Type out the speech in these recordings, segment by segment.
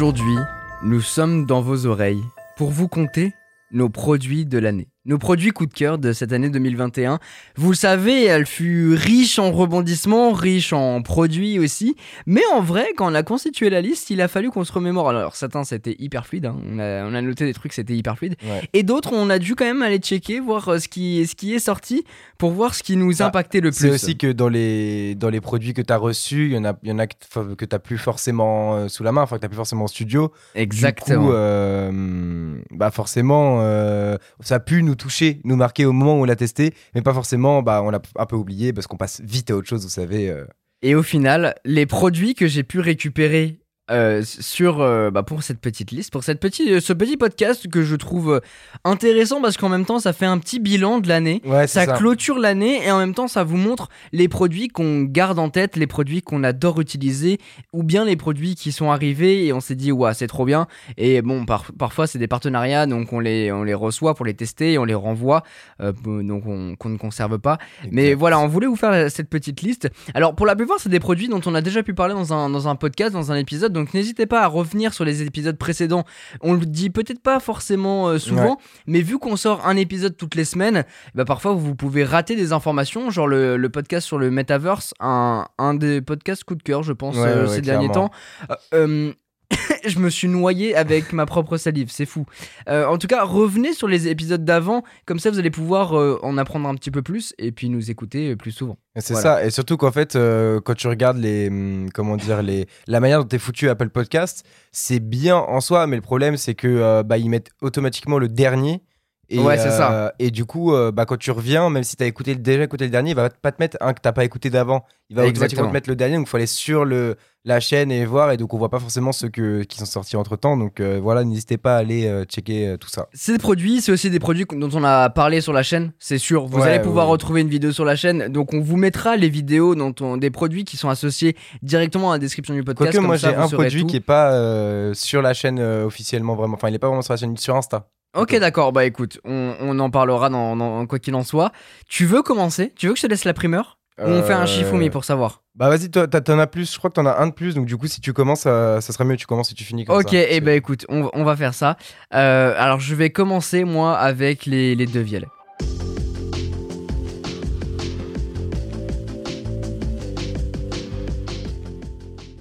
Aujourd'hui, nous sommes dans vos oreilles pour vous conter nos produits de l'année. Nos produits coup de cœur de cette année 2021. Vous le savez, elle fut riche en rebondissements, riche en produits aussi. Mais en vrai, quand on a constitué la liste, il a fallu qu'on se remémore. Alors, certains, c'était hyper fluide. hein. On, a, on a noté des trucs, c'était hyper fluide. Ouais. Et d'autres, on a dû quand même aller checker, voir euh, ce qui, ce qui est sorti pour voir ce qui nous Bah, impactait le plus. C'est aussi que dans les, dans les produits que tu as reçus, il y en a, y en a que, que tu plus forcément euh, sous la main, enfin que tu plus forcément en studio. Exactement. Du coup, euh, bah forcément, euh, ça a pu nous toucher, nous marquer au moment où on l'a testé, mais pas forcément, bah, on l'a un peu oublié parce qu'on passe vite à autre chose, vous savez. euh. Et au final, les produits que j'ai pu récupérer euh, sur euh, bah, pour cette petite liste, pour cette petite, ce petit podcast que je trouve euh, intéressant parce qu'en même temps ça fait un petit bilan de l'année. Ouais, Ça, ça. clôture l'année et en même temps ça vous montre les produits qu'on garde en tête, les produits qu'on adore utiliser ou bien les produits qui sont arrivés et on s'est dit ouais c'est trop bien et bon par- parfois c'est des partenariats donc on les, on les reçoit pour les tester et on les renvoie euh, donc on- qu'on ne conserve pas mais voilà, on voulait vous faire cette petite liste. Alors, pour la plupart, c'est des produits dont on a déjà pu parler dans un, dans un podcast, dans un épisode. Donc, n'hésitez pas à revenir sur les épisodes précédents. On le dit peut-être pas forcément euh, souvent, mais vu qu'on sort un épisode toutes les semaines, bah, parfois vous pouvez rater des informations. Genre le, le podcast sur le metaverse, un, un des podcasts coup de cœur, je pense, Ouais, euh, ouais, ces derniers temps. Euh, je me suis noyé avec ma propre salive, c'est fou. Euh, en tout cas, revenez sur les épisodes d'avant, comme ça vous allez pouvoir euh, en apprendre un petit peu plus et puis nous écouter euh, plus souvent. C'est Voilà. ça, et surtout qu'en fait, euh, quand tu regardes les, hum, comment dire, les, la manière dont t'es foutu Apple Podcast, c'est bien en soi, mais le problème c'est que bah, ils mettent automatiquement le dernier. Et, Ouais, c'est euh, ça. Et du coup, euh, bah, quand tu reviens, même si t'as écouté, déjà écouté le dernier, il va pas te mettre un que t'as pas écouté d'avant. Il va automatiquement te mettre le dernier, donc il faut aller sur le, la chaîne et voir, et donc on voit pas forcément ceux que, qui sont sortis entre temps. Donc euh, voilà, n'hésitez pas à aller euh, checker euh, tout ça. Ces produits, c'est aussi des produits dont on a parlé sur la chaîne, c'est sûr. Vous Ouais, allez pouvoir ouais. retrouver une vidéo sur la chaîne, donc on vous mettra les vidéos dont on- des produits qui sont associés directement à la description du podcast. Quoique moi j'ai un produit tout. qui est pas euh, sur la chaîne euh, officiellement vraiment, enfin il est pas vraiment sur la chaîne, sur Insta. Ok, d'accord. Bah écoute, on, on en parlera dans, dans- quoi qu'il en soit. Tu veux commencer? Tu veux que je te laisse la primeur? Ou on fait un Euh, Shifumi pour savoir? Bah vas-y, toi t'as- t'en as plus, je crois que t'en as un de plus, donc du coup si tu commences, ça, ça serait mieux que tu commences et tu finis comme Ok, ça. et Parce bah écoute, on, on va faire ça. Euh, alors je vais commencer moi avec les, les deux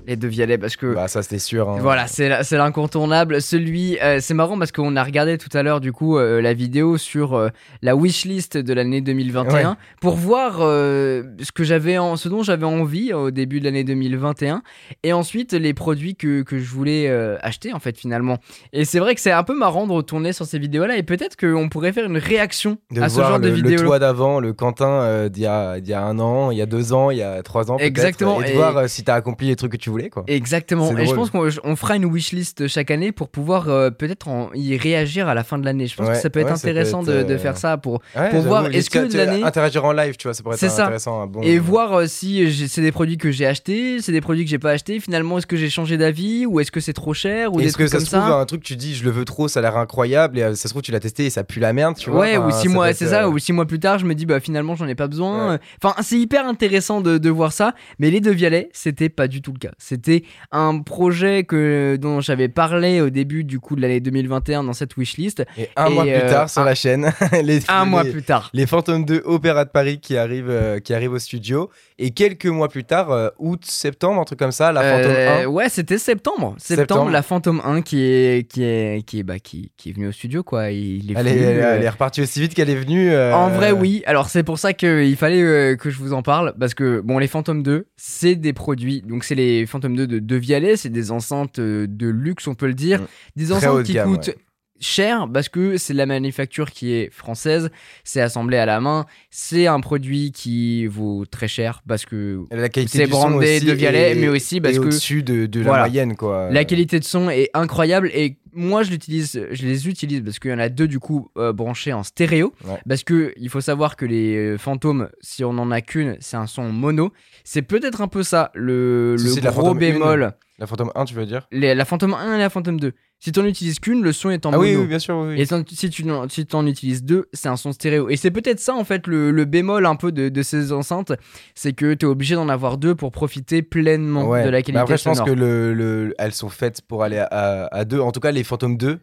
Les deux violets parce que Bah ça c'était sûr. hein. Voilà, c'est l'incontournable. Celui, euh, c'est marrant parce qu'on a regardé tout à l'heure du coup euh, la vidéo sur euh, la wishlist de l'année 2021 Ouais. pour voir euh, ce que j'avais, en, ce dont j'avais envie au début de l'année 2021 et ensuite les produits que, que je voulais acheter en fait finalement. Et c'est vrai que c'est un peu marrant de retourner sur ces vidéos-là et peut-être qu'on pourrait faire une réaction De à ce genre de le, le toi d'avant, le Quentin d'il y, a, y a un an, il y a deux ans, il y a trois ans Exactement, et de et- voir si t'as accompli les trucs que tu voulais quoi. Exactement. Et je pense qu'on on fera une wishlist chaque année pour pouvoir euh, peut-être y réagir à la fin de l'année. Je pense Ouais, que ça peut être ouais, ça peut intéressant être, de, de euh, faire ça pour Ouais, pour voir, est-ce que l'année- interagir en live, tu vois, ça pourrait C'est être ça. intéressant. bon- et voir euh, si c'est des produits que j'ai achetés, c'est des produits que j'ai pas achetés. Finalement, est-ce que j'ai changé d'avis ou est-ce que c'est trop cher ou Est-ce que ça comme se trouve un truc tu dis je le veux trop, ça a l'air incroyable et ça se trouve tu l'as testé et ça pue la merde, tu vois. Ouais, ou six mois, c'est ça, ou six mois plus tard, je me dis bah finalement j'en ai pas besoin. Enfin, c'est hyper intéressant de, voir ça, mais les deux violets, c'était pas du tout le cas. C'était un projet que dont j'avais parlé au début du coup de l'année 2021 dans cette wishlist. Et un Et, mois plus euh, tard sur un- la chaîne, les, Un les- mois plus tard. les Fantômes 2 Opéra de Paris qui arrivent, euh, qui arrivent au studio. Et quelques mois plus tard, euh, août, septembre, un truc comme ça, la Fantôme Euh, 1. Ouais, c'était septembre. septembre. Septembre. la Phantom 1 qui est qui est qui est bah qui, qui est venu au studio quoi. Il est Elle est, venu, elle, elle est repartie aussi vite qu'elle est venue. En vrai, oui. Alors, c'est pour ça qu'il fallait que je vous en parle. Parce que, bon, les Phantom 2, c'est des produits. Donc, c'est les Phantom 2 de, de Vialet. C'est des enceintes euh, de luxe, on peut le dire. Mm. Des enceintes de qui gamme, coûtent ouais. cher parce que c'est la manufacture qui est française. C'est assemblé à la main. C'est un produit qui vaut très cher parce que c'est brandé de Vialet, et- mais aussi parce et que au-dessus de, de Voilà. la moyenne, quoi. la qualité de son est incroyable et moi je l'utilise, je les utilise parce qu'il y en a deux du coup euh, branchés en stéréo. Ouais. Parce que il faut savoir que les euh, fantômes, si on en a qu'une, c'est un son mono. C'est peut-être un peu ça le, Si le c'est de la gros bémol La Phantom 1, tu veux dire? Les- la Phantom 1 et la Phantom 2. Si t'en utilises qu'une, le son est en Ah oui, mono. oui, bien sûr, oui. oui. Et si- tu si t'en utilises deux, c'est un son stéréo. Et c'est peut-être ça, en fait, le, le bémol un peu de, de ces enceintes. C'est que t'es obligé d'en avoir deux pour profiter pleinement Ouais. de la qualité après, je pense sonore. que le, le- elles sont faites pour aller à, à- à deux. En tout cas, les Phantom 2,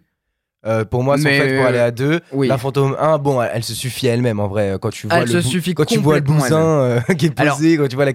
euh, pour moi, sont faites pour euh, aller à deux. oui. La Phantom 1, bon, elle, elle se suffit à elle-même en vrai. Quand tu vois, Elle le, se quand tu vois le bousin euh, qui est posé, Alors- quand tu vois la,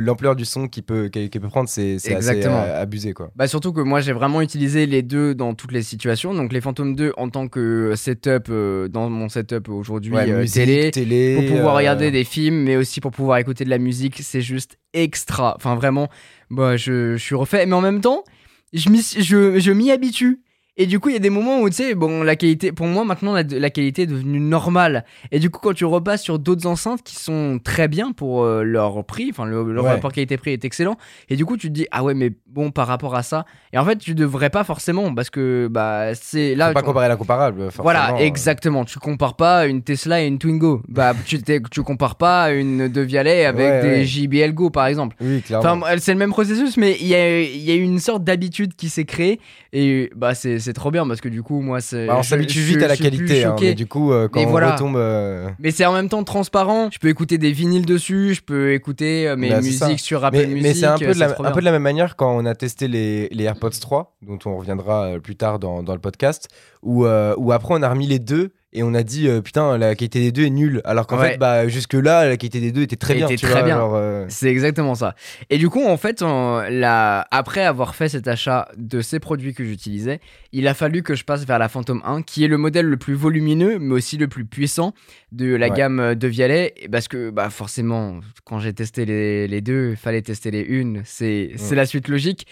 l'ampleur du son qu'il peut, peut prendre, c'est assez Exactement. euh, abusé. Quoi. Bah surtout que moi j'ai vraiment utilisé les deux dans toutes les situations. Donc les Phantom 2 en tant que setup euh, dans mon setup aujourd'hui Ouais, euh, télé. télé, Pour pouvoir euh, regarder des films, mais aussi pour pouvoir écouter de la musique, c'est juste extra. Enfin vraiment, bah, je, je suis refait. Mais en même temps, je m'y habitue. Et du coup, il y a des moments où, tu sais, bon, la qualité, pour moi, maintenant, la, la qualité est devenue normale. Et du coup, quand tu repasses sur d'autres enceintes qui sont très bien pour euh, leur prix, enfin, le, le Ouais. rapport qualité-prix est excellent. Et du coup, tu te dis, ah ouais, mais bon, par rapport à ça. Et en fait, tu devrais pas forcément, parce que, bah, c'est là. Faut pas tu- comparer l'incomparable. forcément, voilà, euh. exactement. Tu compares pas une Tesla et une Twingo. Bah, tu, tu compares pas une De Vialet avec Ouais, des ouais. JBL Go, par exemple. Oui, clairement. Enfin, c'est le même processus, mais il y a, y a une sorte d'habitude qui s'est créée. Et bah, c'est c'est trop bien parce que du coup, moi, c'est. Bah, on s'habitue vite à la qualité, hein, mais du coup, euh, quand Mais on voilà. retombe. euh, Mais c'est en même temps transparent. Je peux écouter des vinyles dessus, je peux écouter euh, mes Bah, musiques sur Apple Mais, Music. mais c'est un, peu de la, un peu de la même manière quand on a testé les, les AirPods 3, dont on reviendra plus tard dans, dans le podcast, où, où après on a remis les deux et on a dit euh, putain, la qualité des deux est nulle. Alors qu'en Ouais. fait, bah, jusque-là, la qualité des deux était très bien. Était tu très vois, bien. genre, euh, C'est exactement ça. Et du coup, en fait, on- la- après avoir fait cet achat de ces produits que j'utilisais, il a fallu que je passe vers la Phantom 1, qui est le modèle le plus volumineux, mais aussi le plus puissant de la Ouais. gamme de Vialet. Et Parce que, bah, forcément, quand j'ai testé les, les deux, il fallait tester les une. C'est c'est la suite logique.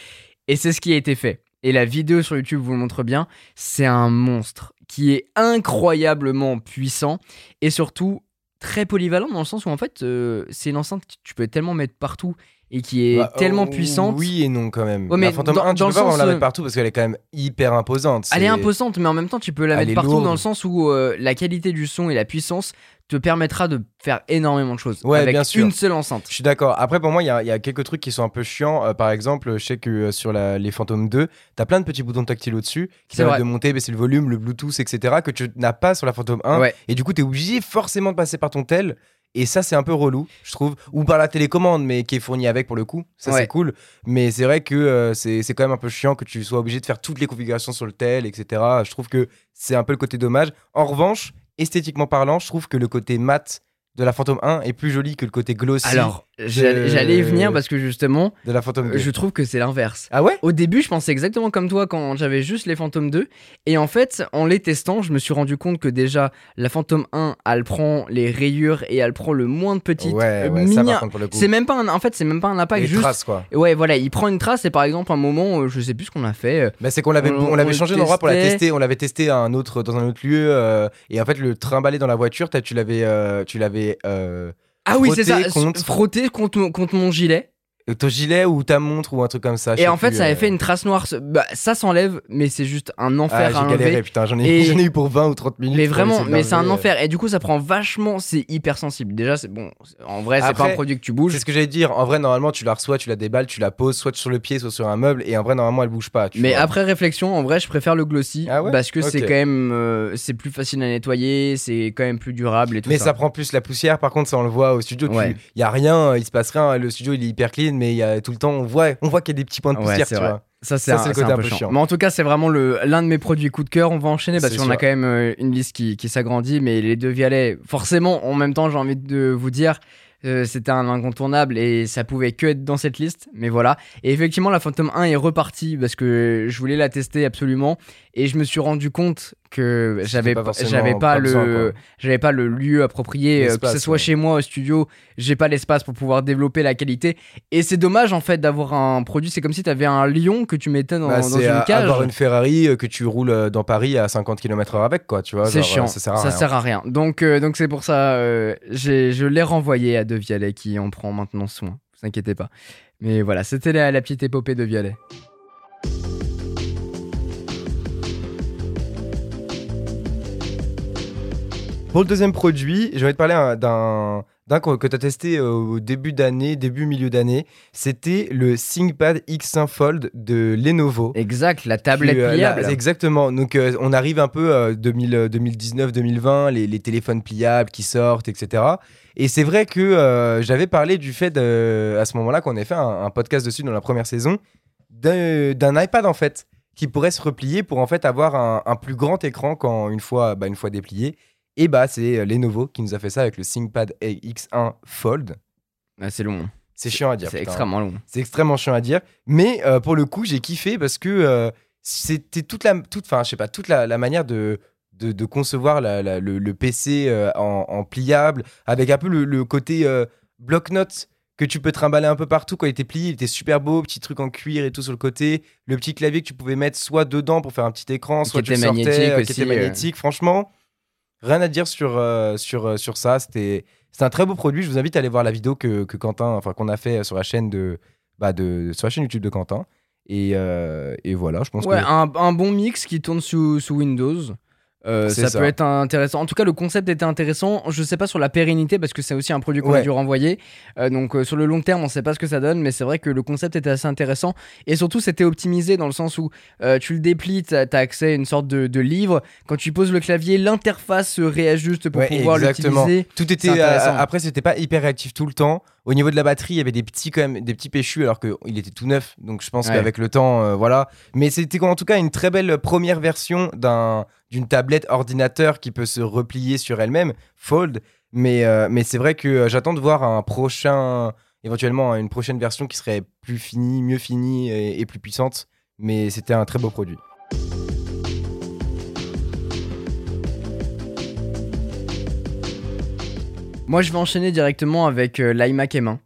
Et c'est ce qui a été fait. Et la vidéo sur YouTube vous le montre bien. C'est un monstre qui est incroyablement puissant et surtout très polyvalent dans le sens où en fait euh, c'est une enceinte que tu peux tellement mettre partout et qui est bah, tellement oh, puissante. Oui et non quand même. Ouais, mais la Phantom dans- 1, tu dans peux le pas vraiment sens, la mettre partout parce qu'elle est quand même hyper imposante. Elle est imposante, mais en même temps, tu peux la Elle mettre partout lourde. dans le sens où euh, la qualité du son et la puissance te permettra de faire énormément de choses Ouais, avec bien sûr. une seule enceinte. Je suis d'accord. Après, pour moi, il y, a- il y a quelques trucs qui sont un peu chiants. Euh, par exemple, je sais que euh, sur la- les Phantom 2, t'as plein de petits boutons tactiles au-dessus qui permettent de monter, baisser le volume, le Bluetooth, etc. que tu n'as pas sur la Phantom 1. Ouais. Et du coup, t'es obligé forcément de passer par ton tel. Et ça, c'est un peu relou, je trouve. Ou par la télécommande, mais qui est fournie avec pour le coup. Ça, Ouais. c'est cool. Mais c'est vrai que euh, c'est quand même un peu chiant que tu sois obligé de faire toutes les configurations sur le tel, etc. Je trouve que c'est un peu le côté dommage. En revanche, esthétiquement parlant, je trouve que le côté mat de la Phantom 1 est plus joli que le côté glossy Alors, j'allais y venir parce que justement, de la Phantom 2. je trouve que c'est l'inverse. Ah ouais? Au début, je pensais exactement comme toi quand j'avais juste les Phantom 2. Et en fait, en les testant, je me suis rendu compte que déjà, la Phantom 1, elle prend les rayures et elle prend le moins de petites Ouais, ouais, ça mini- par contre pour le coup. C'est même pas un, en fait, c'est même pas un impact les juste. traces quoi. Ouais, voilà, il prend une trace et par exemple, un moment, euh, je sais plus ce qu'on a fait. Bah, c'est qu'on l'avait On- on, l'avait changé d'endroit pour la tester, on l'avait testé à un autre dans un autre lieu euh, et en fait le trimballer dans la voiture, tu l'avais euh, tu l'avais euh, Ah oui, c'est ça, Frotter contre- frotter contre, mon- contre mon gilet. Ton gilet ou ta montre ou un truc comme ça. Et en fait, plus, ça avait euh. fait une trace noire. Bah, ça s'enlève, mais c'est juste un Ah, enfer à j'ai enlever. galéré putain, j'en ai, Et- eu pour 20 ou 30 minutes. Mais vraiment, mais c'est un euh. enfer. Et du coup, ça prend vachement. C'est hyper sensible. Déjà, c'est bon. En vrai, c'est pas un produit que tu bouges. C'est ce que j'allais dire. En vrai, normalement, tu la reçois, tu la déballes, tu la poses soit sur le pied, soit sur un meuble. Et en vrai, normalement, elle bouge pas. tu Mais vois. après réflexion, en vrai, je préfère le glossy Ah ouais? parce que c'est quand même euh, c'est plus facile à nettoyer, c'est quand même plus durable et tout Mais ça. ça. prend plus la poussière, par contre, ça on le voit au studio. Il Ouais. y a rien, il se passe rien. Le studio il est hyper clean, mais il y a tout le temps, on voit, on voit qu'il y a des petits points de Ouais, poussière, c'est tu vrai. vois. Ça, c'est Ça, un, le côté un peu peu chiant. chiant. Mais en tout cas, c'est vraiment l'un de mes produits coup de cœur. On va enchaîner parce qu'on a quand même euh, une liste qui, qui s'agrandit. Mais les deux Vialet, forcément, en même temps, j'ai envie de vous dire, euh, c'était un incontournable et ça pouvait que être dans cette liste. Mais voilà. Et effectivement, la Phantom 1 est repartie parce que je voulais la tester absolument. Et je me suis rendu compte que j'avais pas j'avais pas le, j'avais pas le lieu approprié, euh, que ce soit ouais. chez moi au studio, j'ai pas l'espace pour pouvoir développer la qualité. Et c'est dommage en fait d'avoir un produit. C'est comme si tu avais un lion que tu mettais dans, Bah, dans c'est une à- cage. avoir une Ferrari euh, que tu roules euh, dans Paris à 50 km/h avec, quoi, tu vois. C'est chiant, Ça sert à rien. rien. Donc euh, donc c'est pour ça, euh, je l'ai renvoyé à De Vialet qui en prend maintenant soin. Vous inquiétez pas. Mais voilà, c'était la, la petite épopée de Vialet. Pour le deuxième produit, je vais te parler d'un d'un que tu as testé euh, au début d'année, début milieu d'année. C'était le ThinkPad X1 Fold de Lenovo. Exact, la tablette Puis, euh, pliable. là, exactement. Donc euh, on arrive un peu euh, 2000, 2019-2020, les, les téléphones pliables qui sortent, etc. Et c'est vrai que euh, j'avais parlé du fait de- à ce moment-là qu'on ait fait un, un podcast dessus dans la première saison d'un d'un iPad en fait qui pourrait se replier pour en fait avoir un, un plus grand écran quand une fois bah, une fois déplié. Et bah c'est euh, Lenovo qui nous a fait ça avec le ThinkPad X1 Fold. Ah, c'est long. C'est chiant à dire. C'est extrêmement long. C'est extrêmement chiant à dire. Mais euh, pour le coup, j'ai kiffé parce que euh, c'était toute la, toute, enfin, je sais pas, toute la, la manière de, de, de concevoir la- la- le, le PC euh, en, en pliable, avec un peu le, le côté bloc-notes que tu peux trimballer un peu partout. Quand il était plié, il était super beau, petit truc en cuir et tout sur le côté. Le petit clavier que tu pouvais mettre soit dedans pour faire un petit écran, soit tu était le sortais, magnétique qui aussi, était magnétique. Franchement, rien à dire sur, euh, sur, euh, sur ça. C'était c'est un très beau produit. Je vous invite à aller voir la vidéo que, que Quentin, enfin qu'on a fait sur la chaîne de, bah de, sur la chaîne YouTube de Quentin. Et, euh, et voilà, je pense Ouais, que un, un bon mix qui tourne sous, sous Windows. Euh, ça, ça. peut être intéressant. En tout cas, le concept était intéressant. Je sais pas sur la pérennité parce que c'est aussi un produit qu'on a dû renvoyer. Euh, donc euh, sur le long terme, on sait pas ce que ça donne, mais c'est vrai que le concept était assez intéressant. Et surtout, c'était optimisé dans le sens où euh, tu le déplies, tu as, accès à une sorte de, de livre. Quand tu poses le clavier, l'interface se réajuste pour Ouais, pouvoir l'utiliser. tout était. Après, c'était pas hyper réactif tout le temps. Au niveau de la batterie, il y avait des petits quand même, des petits péchus alors qu'il était tout neuf. Donc je pense Ouais. qu'avec le temps, euh, voilà. Mais c'était en tout cas une très belle première version d'un d'une tablette ordinateur qui peut se replier sur elle-même, Fold. Mais euh, mais c'est vrai que euh, j'attends de voir un prochain, éventuellement une prochaine version qui serait plus finie, mieux finie et, et plus puissante. Mais c'était un très beau produit. Moi, je vais enchaîner directement avec euh, l'iMac M1.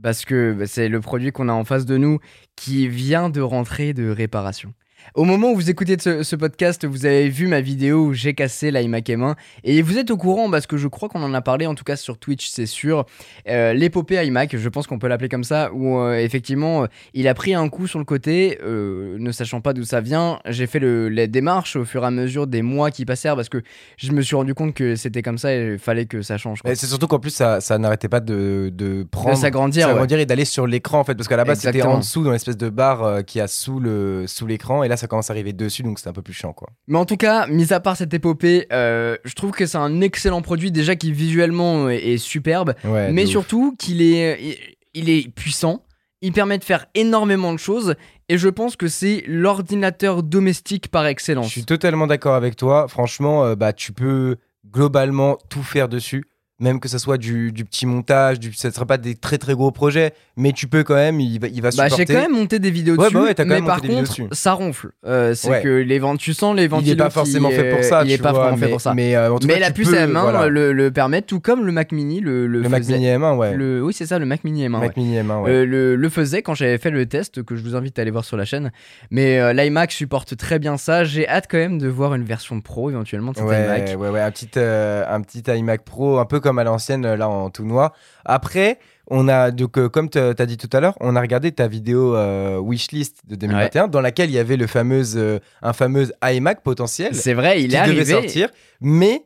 Parce que bah, c'est le produit qu'on a en face de nous qui vient de rentrer de réparation. Au moment où vous écoutez ce, ce podcast, vous avez vu ma vidéo où j'ai cassé l'iMac M1 et vous êtes au courant parce que je crois qu'on en a parlé en tout cas sur Twitch, c'est sûr. Euh, L'épopée iMac, je pense qu'on peut l'appeler comme ça, où euh, effectivement euh, il a pris un coup sur le côté, ne sachant pas d'où ça vient. J'ai fait le, les démarches au fur et à mesure des mois qui passèrent parce que je me suis rendu compte que c'était comme ça et il fallait que ça change. quoi. C'est surtout qu'en plus, ça, ça n'arrêtait pas de, de prendre. De s'agrandir, ouais. et d'aller sur l'écran en fait. Parce qu'à la base, c'était en dessous, dans l'espèce de barre y a sous le sous l'écran. Et là, ça commence à arriver dessus, donc c'est un peu plus chiant quoi. Mais en tout cas, mis à part cette épopée, euh, je trouve que c'est un excellent produit déjà qui visuellement est, est superbe, Ouais, mais surtout qu'il est, il- il est puissant. Il permet de faire énormément de choses et je pense que c'est l'ordinateur domestique par Je excellence. suis totalement d'accord avec toi. Franchement, euh, bah, tu peux globalement tout faire dessus. Même que ça soit du, du petit montage, du, ça ne sera pas des très très gros projets, mais tu peux quand même, il va, il va Bah, supporter. j'ai quand même monté des vidéos Ouais, dessus, bah ouais, quand mais même par des contre, dessus. ça ronfle. Euh, c'est Ouais. que les tu sens les ventilos il est pas forcément fait pour ça. Il tu est pas vois, fait mais- pour ça. Mais, euh, en tout Mais cas, la puce peux, M1 voilà. le, le permet, tout comme le Mac Mini le, le Le Mac. Mini M1, ouais. Le- oui, c'est ça, le Mac Mini M1. ouais. Mac Mini M1, ouais. Euh, le, le faisait quand j'avais fait le test que je vous invite à aller voir sur la chaîne. Mais euh, l'iMac supporte très bien ça. J'ai hâte quand même de voir une version pro éventuellement de cet Ouais, iMac. ouais, ouais, un petit, un petit iMac Pro, un peu comme à l'ancienne, euh, là en tout noir. Après, on a, donc, euh, comme tu as dit tout à l'heure, on a regardé ta vidéo euh, wishlist de 2021, dans laquelle il y avait le fameux, euh, un fameux iMac potentiel C'est vrai, il qui est devait arrivé. sortir. Mais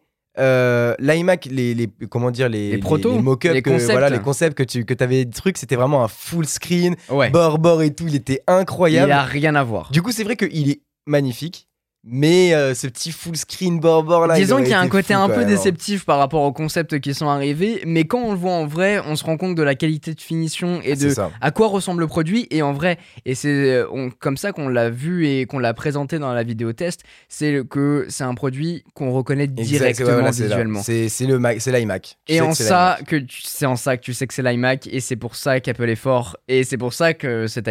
l'iMac, les, les, comment dire, les, Les protos, mock-ups, les que- concepts. voilà, les concepts que tu que avais des trucs, c'était vraiment un full screen, Ouais. bord bord et tout, il était Il incroyable. a rien à voir. Du coup, c'est vrai qu'il est magnifique, mais euh, ce petit full screen bord bord là. Disons qu'il y a un côté fou, un peu hein. déceptif par rapport aux concepts qui sont arrivés, mais quand on le voit en vrai, on se rend compte de la qualité de finition et Ah, de à quoi ressemble le produit. Et en vrai, et c'est euh, comme ça qu'on l'a vu et qu'on l'a présenté dans la vidéo test, c'est que c'est un produit qu'on reconnaît Exact, ouais, directement voilà, visuellement. C'est c'est le Mac, c'est l'iMac. Et en que ça que c'est en ça que tu sais que c'est l'iMac et c'est pour ça qu'Apple est fort et c'est pour ça que cet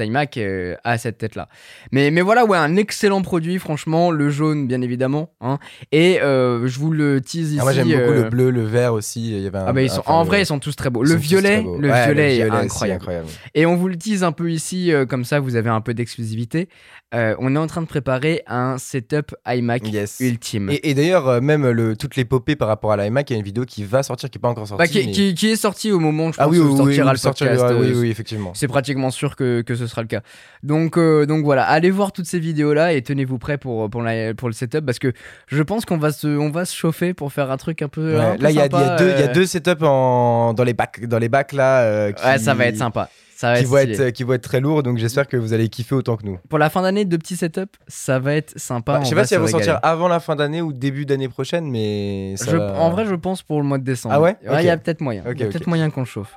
iMac euh, a cette tête là. Mais mais voilà ouais un excellent produit franchement le jaune bien évidemment hein. et euh, je vous le tease ici. Ah, moi j'aime beaucoup euh, le bleu, le vert aussi. Il y avait un, Ah bah ils sont, en vrai ils sont tous très beaux. Le violet, beaux. le Ouais, violet est aussi, incroyable. Et on vous le tease un peu ici, euh, comme ça vous avez un peu d'exclusivité. Euh, on est en train de préparer un setup iMac Yes. ultime. Et, et d'ailleurs, euh, même le, toutes l'épopée par rapport à l'iMac, il y a une vidéo qui va sortir, qui n'est pas encore sortie. Bah, qui, mais- qui- qui est sorti au moment où je pense ah oui, oui, sortira oui, le podcast. oui, euh, oui, effectivement. C'est pratiquement sûr que, que ce sera le cas. Donc, euh, donc voilà, allez voir toutes ces vidéos-là et tenez-vous prêts pour, pour, la- pour le setup parce que je pense qu'on va se, on va se chauffer pour faire un truc un peu. Ouais, un peu là, il y, a- y deux- y a deux setups en, dans, les bacs, dans les bacs là. qui, Ouais, ça va être sympa. Ça va Qui être vont être, qui vont être très lourds, donc j'espère que vous allez kiffer autant que nous. Pour la fin d'année, de petits setups, ça va être sympa. Bah, je sais pas si elles vont sortir avant la fin d'année ou début d'année prochaine, mais ça Je- va- En vrai, je pense pour le mois de décembre. Ah ouais Il y a peut-être moyen. Peut-être moyen qu'on le chauffe.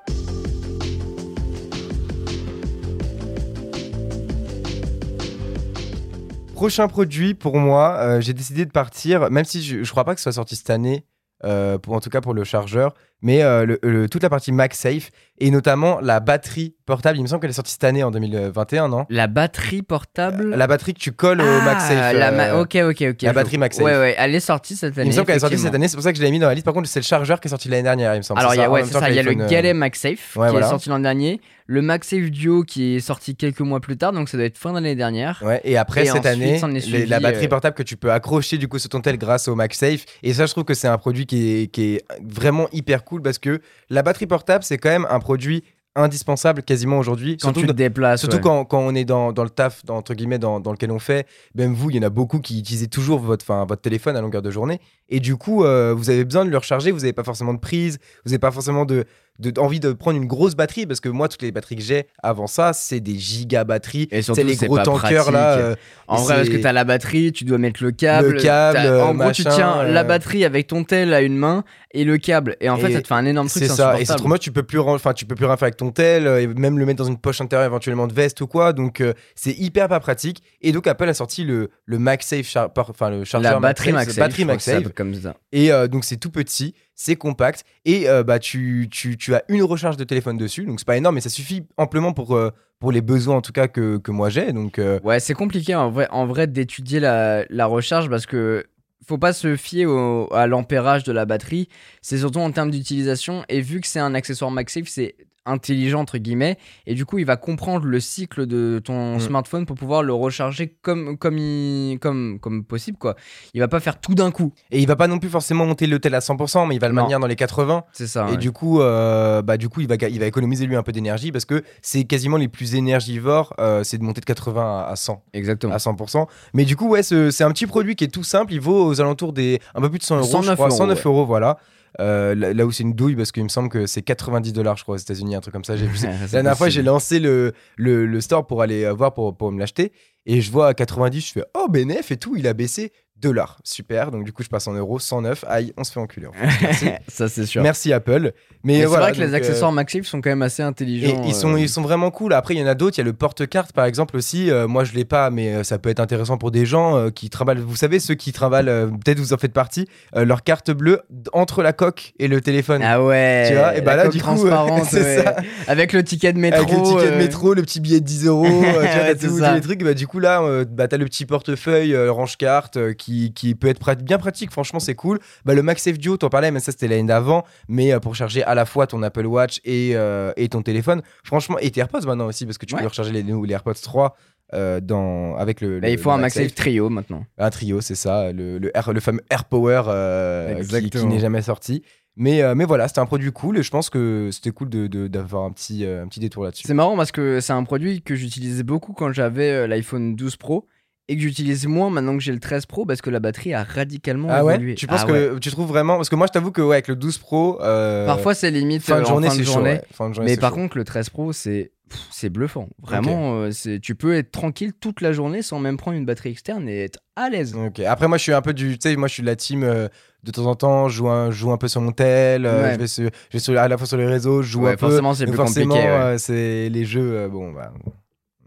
Prochain produit pour moi, euh, j'ai décidé de partir, même si je, je crois pas que ce soit sorti cette année, euh, pour, en tout cas pour le chargeur, mais euh, le- le- toute la partie MagSafe et notamment la batterie portable. Il me semble qu'elle est sortie cette année en 2021, non? La batterie portable? La batterie que tu colles Ah, au MagSafe. la ma- euh, Ok, ok, ok. la je- batterie MagSafe. Ouais, ouais, elle est sortie cette année. Il me semble qu'elle est sortie cette année, c'est pour ça que je l'ai mis dans la liste. Par contre, c'est le chargeur qui est sorti l'année dernière, il me semble. Alors, il y a, ouais, ça, il y le euh, Galet MagSafe ouais, qui voilà. est sorti l'an dernier, le MagSafe Duo qui est sorti quelques mois plus tard, donc ça doit être fin d'année dernière. Ouais, et après Et cette ensuite, année, suivi, la batterie euh, portable que tu peux accrocher du coup sur ton tel grâce au MagSafe. Et ça, je trouve que c'est un produit qui est, qui est vraiment hyper cool parce que la batterie portable, c'est quand même un produit indispensable quasiment aujourd'hui. Quand Surtout, tu te déplaces. surtout ouais. quand, quand on est dans, dans le taf, dans, entre guillemets, dans, dans lequel on fait. Même vous, il y en a beaucoup qui utilisez toujours votre, 'fin, votre téléphone à longueur de journée. Et du coup, euh, vous avez besoin de le recharger. Vous n'avez pas forcément de prise. Vous n'avez pas forcément de, de- envie de prendre une grosse batterie parce que moi, toutes les batteries que j'ai avant ça, c'est des giga batteries. Et surtout, c'est les gros tankers là. euh, En vrai, parce que t'as la batterie, tu dois mettre le câble. Le câble, euh, En gros, tu tiens euh, la batterie avec ton tel à une main et le câble. Et en fait, Et ça te fait un énorme truc. C'est ça, et c'est trop moche, tu peux plus enfin tu peux plus rien faire avec ton tel, euh, et même le mettre dans une poche intérieure éventuellement de veste ou quoi, donc euh, c'est hyper pas pratique. Et donc Apple a sorti le, le MagSafe, enfin le chargeur La batterie MagSafe, batterie MagSafe. comme ça. et euh, donc c'est tout petit, c'est compact, et euh, bah tu, tu, as une recharge de téléphone dessus, donc c'est pas énorme, mais ça suffit amplement pour, euh, les besoins en tout cas que, moi j'ai, donc euh, Ouais, c'est compliqué en vrai, en vrai d'étudier la, la recharge parce que faut pas se fier à l'ampérage de la batterie. C'est surtout en termes d'utilisation. Et vu que c'est un accessoire MagSafe, c'est intelligent entre guillemets. Et du coup, il va comprendre le cycle de ton Mm. smartphone pour pouvoir le recharger comme, comme, il- comme, comme possible. quoi. Il va pas faire tout d'un coup. et il va pas non plus forcément monter le tel à 100%, mais il va le Non. maintenir dans les 80. C'est ça. Et ouais. du coup, euh, bah, du coup il, va, il va économiser lui un peu d'énergie parce que c'est quasiment les plus énergivores, euh, c'est de monter de 80 à, à 100. Exactement. À 100%. Mais du coup, ouais, ce- c'est un petit produit qui est tout simple. Il vaut aux alentours des un peu plus de 100 euros, je 109 crois. euros, 109 euros, voilà. Euh, là, là où c'est une douille, parce qu'il me semble que c'est 90 dollars, je crois, aux États-Unis, un truc comme ça. J'ai vu La dernière fois, j'ai lancé le, le, le store pour aller euh, voir pour, pour me l'acheter. Et je vois à 90, je fais Oh, bénéf et tout, il a baissé dollars. Super. Donc, du coup, je passe en euros, 109. Aïe, on se fait enculer. en fait. Merci. ça, c'est sûr. Merci Apple. Mais, Mais c'est voilà, vrai que les euh, accessoires MagSafe sont quand même assez et intelligents. ils sont, euh, ils sont vraiment cool. Après, il y en a d'autres. Il y a le porte-carte, par exemple, aussi. Euh, moi, je l'ai pas, mais euh, ça peut être intéressant pour des gens euh, qui travaillent. Vous savez, ceux qui travaillent, euh, peut-être vous en faites partie, euh, leur carte bleue entre la coque et le téléphone. Ah ouais. Tu vois, et bah la là, coque du coup, c'est ouais. ça. Avec le ticket de métro. Avec le ticket de euh, métro, le petit billet de 10 euros, euh, tu vois, Ouais, c'est tous les trucs. Bah, du coup, là, euh, bah, t'as le petit portefeuille euh, range-carte euh, qui, qui peut être prat- bien pratique. Franchement, c'est cool. Bah, le MagSafe Duo, t'en parlais, mais ça, c'était l'année d'avant. Mais euh, pour charger à la fois ton Apple Watch et, euh, et ton téléphone. Franchement, et tes AirPods maintenant aussi, parce que tu Ouais. peux recharger les, les AirPods 3 euh, dans, avec le. Bah, le- il faut le un MagSafe trio maintenant. Un trio, c'est ça. Le, le, Air- le fameux Air Power euh, qui- n'est jamais sorti. Mais, euh, mais voilà, c'était un produit cool et je pense que c'était cool de- de- d'avoir un, petit, euh, un petit détour là-dessus. C'est marrant parce que c'est un produit que j'utilisais beaucoup quand j'avais euh, l'iPhone 12 Pro et que j'utilise moins maintenant que j'ai le 13 Pro parce que la batterie a radicalement Ah ouais évolué. Tu penses Ah ouais. que tu trouves vraiment parce que moi je t'avoue que ouais, avec le 12 Pro euh, Parfois c'est limite fin de en journée fin de c'est chaud. journée. ouais. Fin de journée, Mais par chaud. contre, le 13 Pro, c'est c'est bluffant. Vraiment, euh, c'est tu peux être tranquille toute la journée sans même prendre une batterie externe et être à l'aise. Ok. Après moi je suis un peu du tu sais moi je suis de la team euh, de temps en temps je joue un, je joue un peu sur mon tel, euh, Ouais. je vais, sur- je vais sur- à la fois sur les réseaux, je joue Ouais, un peu. forcément, c'est plus forcément compliqué. ouais. c'est les jeux bon bah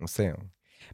on sait. hein.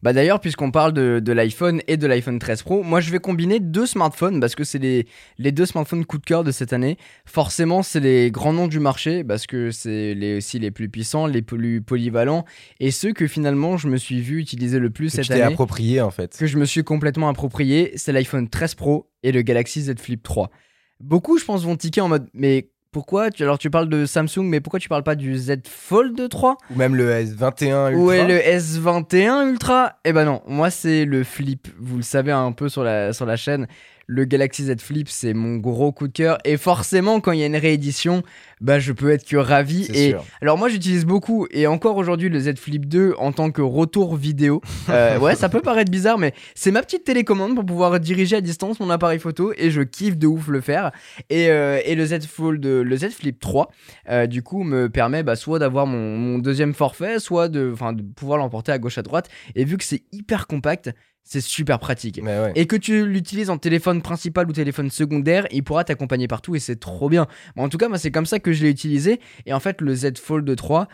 Bah d'ailleurs, puisqu'on parle de, de l'iPhone et de l'iPhone 13 Pro, moi je vais combiner deux smartphones parce que c'est les, les deux smartphones coup de cœur de cette année. Forcément, c'est les grands noms du marché parce que c'est les, aussi les plus puissants, les plus polyvalents et ceux que finalement je me suis vu utiliser le plus Que cette année, approprié en fait. que je me suis complètement approprié, c'est l'iPhone 13 Pro et le Galaxy Z Flip 3. Beaucoup, je pense, vont tiquer en mode mais Pourquoi tu, Alors tu parles de Samsung, mais pourquoi tu parles pas du Z Fold 3 Ou même le S21 Ultra. Ou le S21 Ultra Eh ben non, moi c'est le Flip. Vous le savez un peu sur la, sur la chaîne le Galaxy Z Flip, c'est mon gros coup de cœur. Et forcément, quand il y a une réédition, bah, je peux être que ravi. Et alors, moi, j'utilise beaucoup, et encore aujourd'hui, le Z Flip 2 en tant que retour vidéo. Euh, ouais, ça peut paraître bizarre, mais c'est ma petite télécommande pour pouvoir diriger à distance mon appareil photo, et je kiffe de ouf le faire. Et, euh, le Z Fold, le Z Flip 3, euh, du coup, me permet bah, soit d'avoir mon, deuxième forfait, soit de, de pouvoir l'emporter à gauche à droite. Et vu que c'est hyper compact, c'est super pratique. Et que tu l'utilises en téléphone principal ou téléphone secondaire, il pourra t'accompagner partout et c'est trop bien. en tout cas, moi, c'est comme ça que je l'ai utilisé. Et en fait, le Z Fold 3,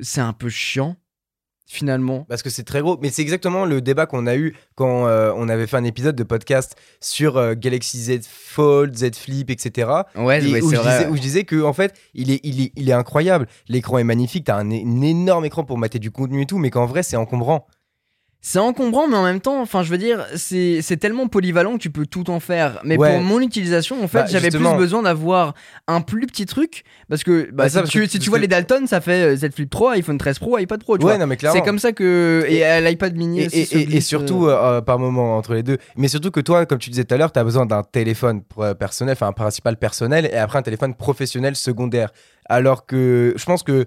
c'est un peu chiant finalement. Parce que c'est très gros. Mais c'est exactement le débat qu'on a eu quand euh, on avait fait un épisode de podcast sur euh, Galaxy Z Fold, Z Flip, etc. Ouais, où, je disais, où, je disais, que en fait, il est, il est, il est incroyable. L'écran est magnifique. T'as un, un énorme écran pour mater du contenu et tout, mais qu'en vrai, c'est encombrant c'est encombrant, mais en même temps, enfin, je veux dire, c'est tellement polyvalent que tu peux tout en faire. Mais pour mon utilisation, en fait, bah, j'avais plus besoin d'avoir un plus petit truc. Parce que, bah, bah si, tu, vois les Dalton, ça fait euh, Z Flip 3, iPhone 13 Pro, iPad Pro. Tu ouais, non, mais C'est comme ça que. Et, l'iPad mini. Et, et, surtout, euh, euh, par moment, entre les deux. Mais surtout que toi, comme tu disais tout à l'heure, tu as besoin d'un téléphone personnel, enfin, un principal personnel, et après un téléphone professionnel secondaire. Alors que je pense que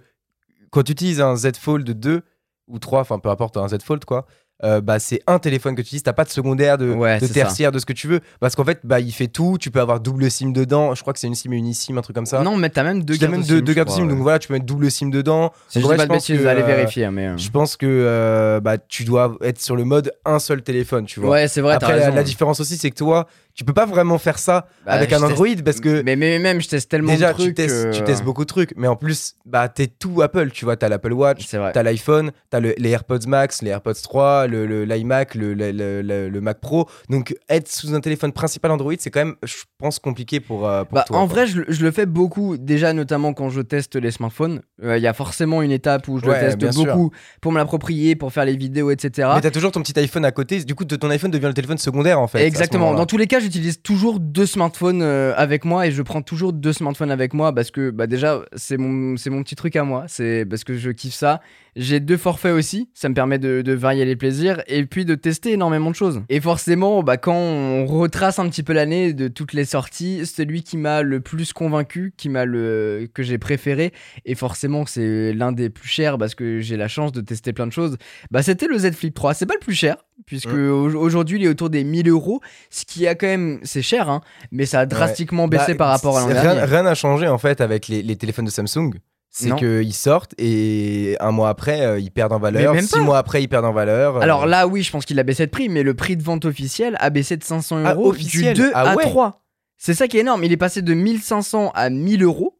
quand tu utilises un Z Fold 2 ou 3, enfin, peu importe, un Z Fold, quoi euh, bah, c'est un téléphone que tu utilises, t'as pas de secondaire, de, tertiaire, de ce que tu veux. Parce qu'en fait, bah, il fait tout, tu peux avoir double SIM dedans, je crois que c'est une SIM et une eSIM, un truc comme ça. Non, mais t'as même deux cartes même deux, cartes SIM, donc voilà, tu peux mettre double SIM dedans. Si je dis pas de bêtises, allez vérifier. Hein, mais euh. Je pense que euh, bah, tu dois être sur le mode un seul téléphone, tu vois. Ouais, c'est vrai, Après, la, la, différence aussi, c'est que toi, tu peux pas vraiment faire ça bah, avec un Android parce que mais, mais même je teste tellement déjà de trucs tu testes, tu testes beaucoup de trucs mais en plus bah t'es tout Apple tu vois t'as l'Apple Watch t'as l'iPhone t'as le, les AirPods Max les AirPods 3 le l'iMac le, le, le, Mac Pro. Donc être sous un téléphone principal Android c'est quand même je pense compliqué pour, euh, pour bah, toi en vrai je, je, le fais beaucoup déjà notamment quand je teste les smartphones. Euh, il y a forcément une étape où je le teste beaucoup pour me l'approprier pour faire les vidéos etc mais t'as toujours ton petit iPhone à côté du coup ton iPhone devient le téléphone secondaire en fait exactement. dans tous les cas j'utilise toujours deux smartphones euh, avec moi et je prends toujours deux smartphones avec moi parce que bah déjà c'est mon, c'est mon petit truc à moi, c'est parce que je kiffe ça. J'ai deux forfaits aussi, ça me permet de, varier les plaisirs et puis de tester énormément de choses. Et forcément, bah, quand on retrace un petit peu l'année de toutes les sorties, celui qui m'a le plus convaincu, qui m'a le que j'ai préféré, et forcément c'est l'un des plus chers parce que j'ai la chance de tester plein de choses, bah c'était le Z Flip 3. C'est pas le plus cher, puisque aujourd'hui il est autour des 1000 euros, ce qui a quand même, c'est cher, hein, mais ça a drastiquement baissé bah, par rapport à l'an dernier. Rien n'a changé en fait avec les, les téléphones de Samsung c'est qu'ils sortent et un mois après euh, ils perdent en valeur, six mois après ils perdent en valeur. Euh. Alors là oui je pense qu'il a baissé de prix mais le prix de vente officiel a baissé de 500 ah, euros du 2 ah à 3. C'est ça qui est énorme, il est passé de 1500 à 1000 euros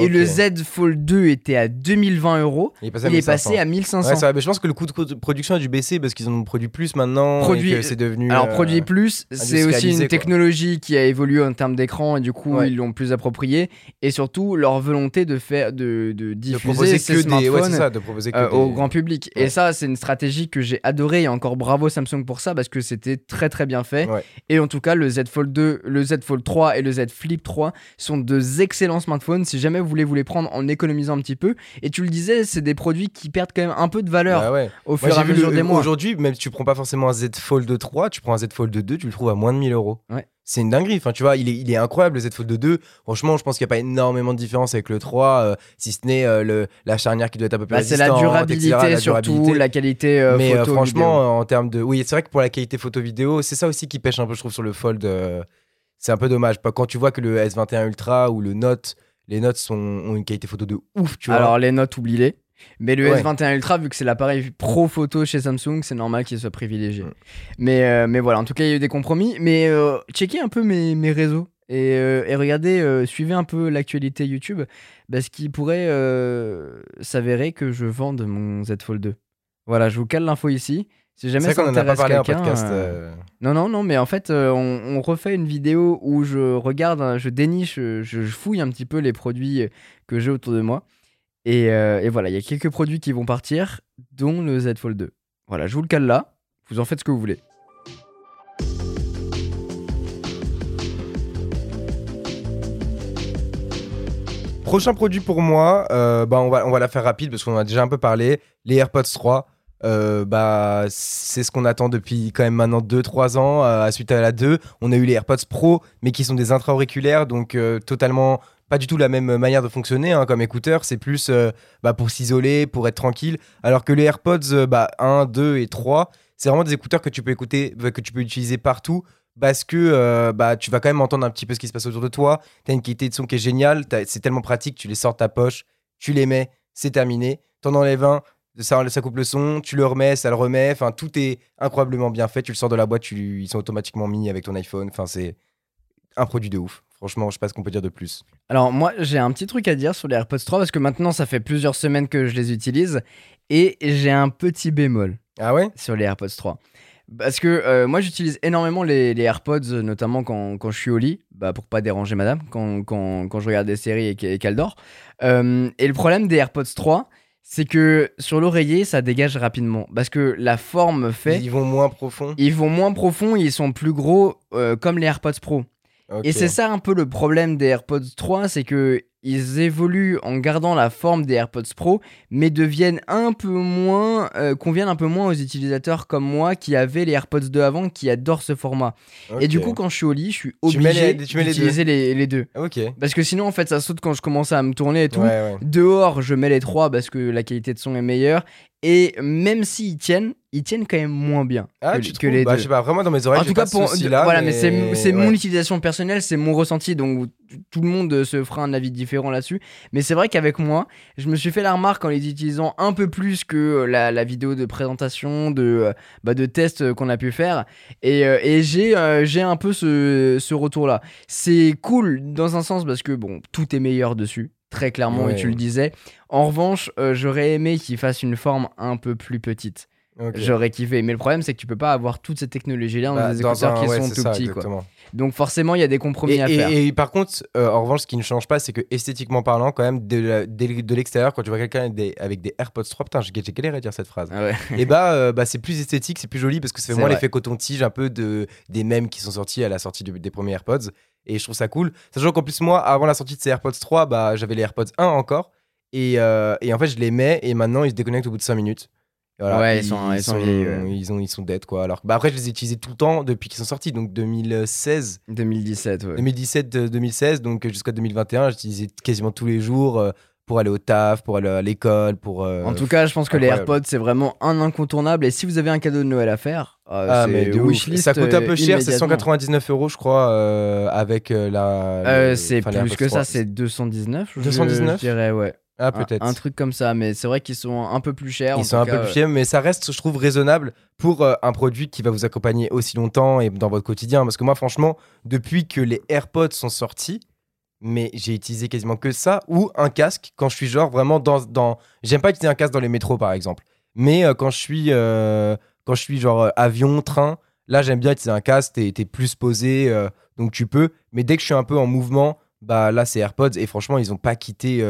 et le Z Fold 2 était à 2020 euros. Il est passé, à, 1500. Ouais, je pense que le coût de production a dû baisser parce qu'ils en ont produit plus maintenant. Produit... c'est devenu. Alors, euh, produit plus, c'est aussi une technologie qui a évolué en termes d'écran et du coup, ils l'ont plus approprié. Et surtout, leur volonté de faire de, de diffuser ces smartphones euh, au grand public. Et ça, c'est une stratégie que j'ai adorée. Et encore bravo Samsung pour ça parce que c'était très très bien fait. Et en tout cas, le Z Fold 2, le Z Fold 3 et le Z Flip 3 sont deux excellents smartphones. Si jamais vous voulez vous les prendre en économisant un petit peu. Et tu le disais, c'est des produits qui perdent quand même un peu de valeur bah au fur et à mesure des mois. Aujourd'hui, même si tu prends pas forcément un Z Fold 3, tu prends un Z Fold 2, tu le trouves à moins de 1000 euros. Ouais. C'est une dinguerie. Enfin, tu vois, il est, il est incroyable le Z Fold 2. Franchement, je pense qu'il n'y a pas énormément de différence avec le 3, euh, si ce n'est euh, le, la charnière qui doit être un peu plus bah, C'est la durabilité surtout, la qualité euh, Mais photo, franchement, en termes de. Oui, c'est vrai que pour la qualité photo-vidéo, c'est ça aussi qui pêche un peu, je trouve, sur le Fold. c'est un peu dommage. Quand tu vois que le S21 Ultra ou le Note les notes sont, ont une qualité photo de ouf, tu vois. Alors, les notes, oublie-les. Mais le S21 Ultra, vu que c'est l'appareil pro photo chez Samsung, c'est normal qu'il soit privilégié. Mais, euh, mais voilà, en tout cas, il y a eu des compromis. Mais euh, checkez un peu mes, mes réseaux et, euh, et regardez, suivez un peu l'actualité YouTube, parce qu'il pourrait s'avérer que je vende mon Z Fold 2. Voilà, je vous cale l'info ici. Si jamais ça intéresse quelqu'un. Euh, euh. Non, non, non, mais en fait, euh, on, refait une vidéo où je regarde, je déniche, je, fouille un petit peu les produits que j'ai autour de moi. Et, et voilà, il y a quelques produits qui vont partir, dont le Z Fold 2. Voilà, je vous le cale là. Vous en faites ce que vous voulez. prochain produit pour moi, bah on va, on va la faire rapide parce qu'on en a déjà un peu parlé. Les AirPods 3. Euh, bah, c'est ce qu'on attend depuis quand même maintenant 2-3 ans. euh, suite à la 2, on a eu les AirPods Pro, mais qui sont des intra-auriculaires, donc euh, totalement pas du tout la même manière de fonctionner hein, comme écouteur. C'est plus euh, bah, pour s'isoler, pour être tranquille. Alors que les AirPods bah, 1, 2 et 3, c'est vraiment des écouteurs que tu peux écouter, euh, que tu peux utiliser partout. Parce que bah, tu vas quand même entendre un petit peu ce qui se passe autour de toi. Tu as une qualité de son qui est géniale. C'est tellement pratique. Tu les sors de ta poche, tu les mets, c'est terminé. T'en enlèves un, ça, ça coupe le son, tu le remets, ça le remet. Enfin, tout est incroyablement bien fait. Tu le sors de la boîte, tu, ils sont automatiquement mis avec ton iPhone. Enfin, c'est un produit de ouf. Franchement, je sais pas ce qu'on peut dire de plus. Alors moi j'ai un petit truc à dire sur les AirPods 3 parce que maintenant ça fait plusieurs semaines que je les utilise et j'ai un petit bémol Ah ouais? sur les AirPods 3. Parce que euh, moi j'utilise énormément les, les AirPods, euh, notamment quand, quand je suis au lit, bah, pour pas déranger madame, quand, quand, quand je regarde des séries et qu'elle et qu'elle dort. Euh, et le problème des AirPods 3, c'est que sur l'oreiller ça dégage rapidement. Parce que la forme fait, Ils vont moins profond. ils vont moins profond, ils sont plus gros euh, comme les AirPods Pro. Et c'est ça un peu le problème des AirPods 3, c'est que ils évoluent en gardant la forme des AirPods Pro, mais deviennent un peu moins, euh, conviennent un peu moins aux utilisateurs comme moi qui avaient les AirPods 2 avant, qui adorent ce format. Et du coup, quand je suis au lit, je suis obligé mets les d'utiliser les, les deux. Ok. Parce que sinon, en fait, ça saute quand je commence à me tourner et tout. Ouais, ouais. Dehors, je mets les trois parce que la qualité de son est meilleure. Et même s'ils tiennent, ils tiennent quand même moins bien Ah, que, tu que trouves les bah, deux. Je sais pas, vraiment dans mes oreilles, En tout cas, pour, souci-là, voilà, mais, c'est c'est mon utilisation personnelle, c'est mon ressenti, donc tout le monde euh, se fera un avis différent là-dessus. Mais c'est vrai qu'avec moi, je me suis fait la remarque en les utilisant un peu plus que euh, la, la vidéo de présentation, de, euh, bah, de test qu'on a pu faire. Et, et j'ai euh, j'ai un peu ce, ce retour-là. C'est cool dans un sens parce que, bon, tout est meilleur dessus. Très clairement, et tu le disais. En revanche, euh, j'aurais aimé qu'il fasse une forme un peu plus petite. J'aurais kiffé. Mais le problème, c'est que tu peux pas avoir toute cette technologie-là dans Bah, des dans écouteurs un- qui ouais, sont tout ça, petits. Quoi. Donc forcément, il y a des compromis Et, à et- faire. et par contre, euh, en revanche, ce qui ne change pas, c'est que esthétiquement parlant, quand même, de, de- de l'extérieur, quand tu vois quelqu'un avec des, avec des AirPods 3, putain, j'ai galéré à dire cette phrase. Ah ouais. et bah, euh, bah c'est plus esthétique, c'est plus joli parce que ça fait C'est moins l'effet coton-tige un peu de, des mèmes qui sont sortis à la sortie du- des premiers AirPods. Et je trouve ça cool. Sachant qu'en plus, moi, avant la sortie de ces AirPods 3, bah, j'avais les AirPods 1 encore. Et, euh, et en fait, je les mets et maintenant, ils se déconnectent au bout de 5 minutes. Voilà, Ouais, ils sont- ils sont ouais. ils, ont, ils sont dead, quoi. Alors, bah, après, je les ai utilisés tout le temps depuis qu'ils sont sortis, donc 2016. 2017, ouais. 2017-2016, donc jusqu'à 2021, j'utilisais quasiment tous les jours euh, pour aller au taf, pour aller à l'école, pour. euh, En tout cas, je pense que les. AirPods, c'est vraiment un incontournable. Et si vous avez un cadeau de Noël à faire, euh, ah, c'est mais de ouf. wishlist, ça coûte un euh, peu cher, c'est immédiatement. 199 euros, je crois, euh, avec euh, la. Euh, c'est plus AirPods que 3. ça, c'est 219. je- 219? Je dirais, ouais. Ah, Un- peut-être. Un, truc comme ça, mais c'est vrai qu'ils sont un peu plus chers. en Ils sont tout un cas, peu plus chers, mais ça reste, je trouve, raisonnable pour euh, un produit qui va vous accompagner aussi longtemps et dans votre quotidien. Parce que moi, franchement, depuis que les AirPods sont sortis, mais j'ai utilisé quasiment que ça ou un casque quand je suis genre vraiment dans. dans... J'aime pas utiliser un casque dans les métros, par exemple. Mais euh, quand je suis, euh, quand je suis genre euh, avion, train, là, j'aime bien utiliser un casque, t'es t'es plus posé, donc tu peux. Mais dès que je suis un peu en mouvement, bah là, c'est AirPods et franchement, ils ont pas quitté.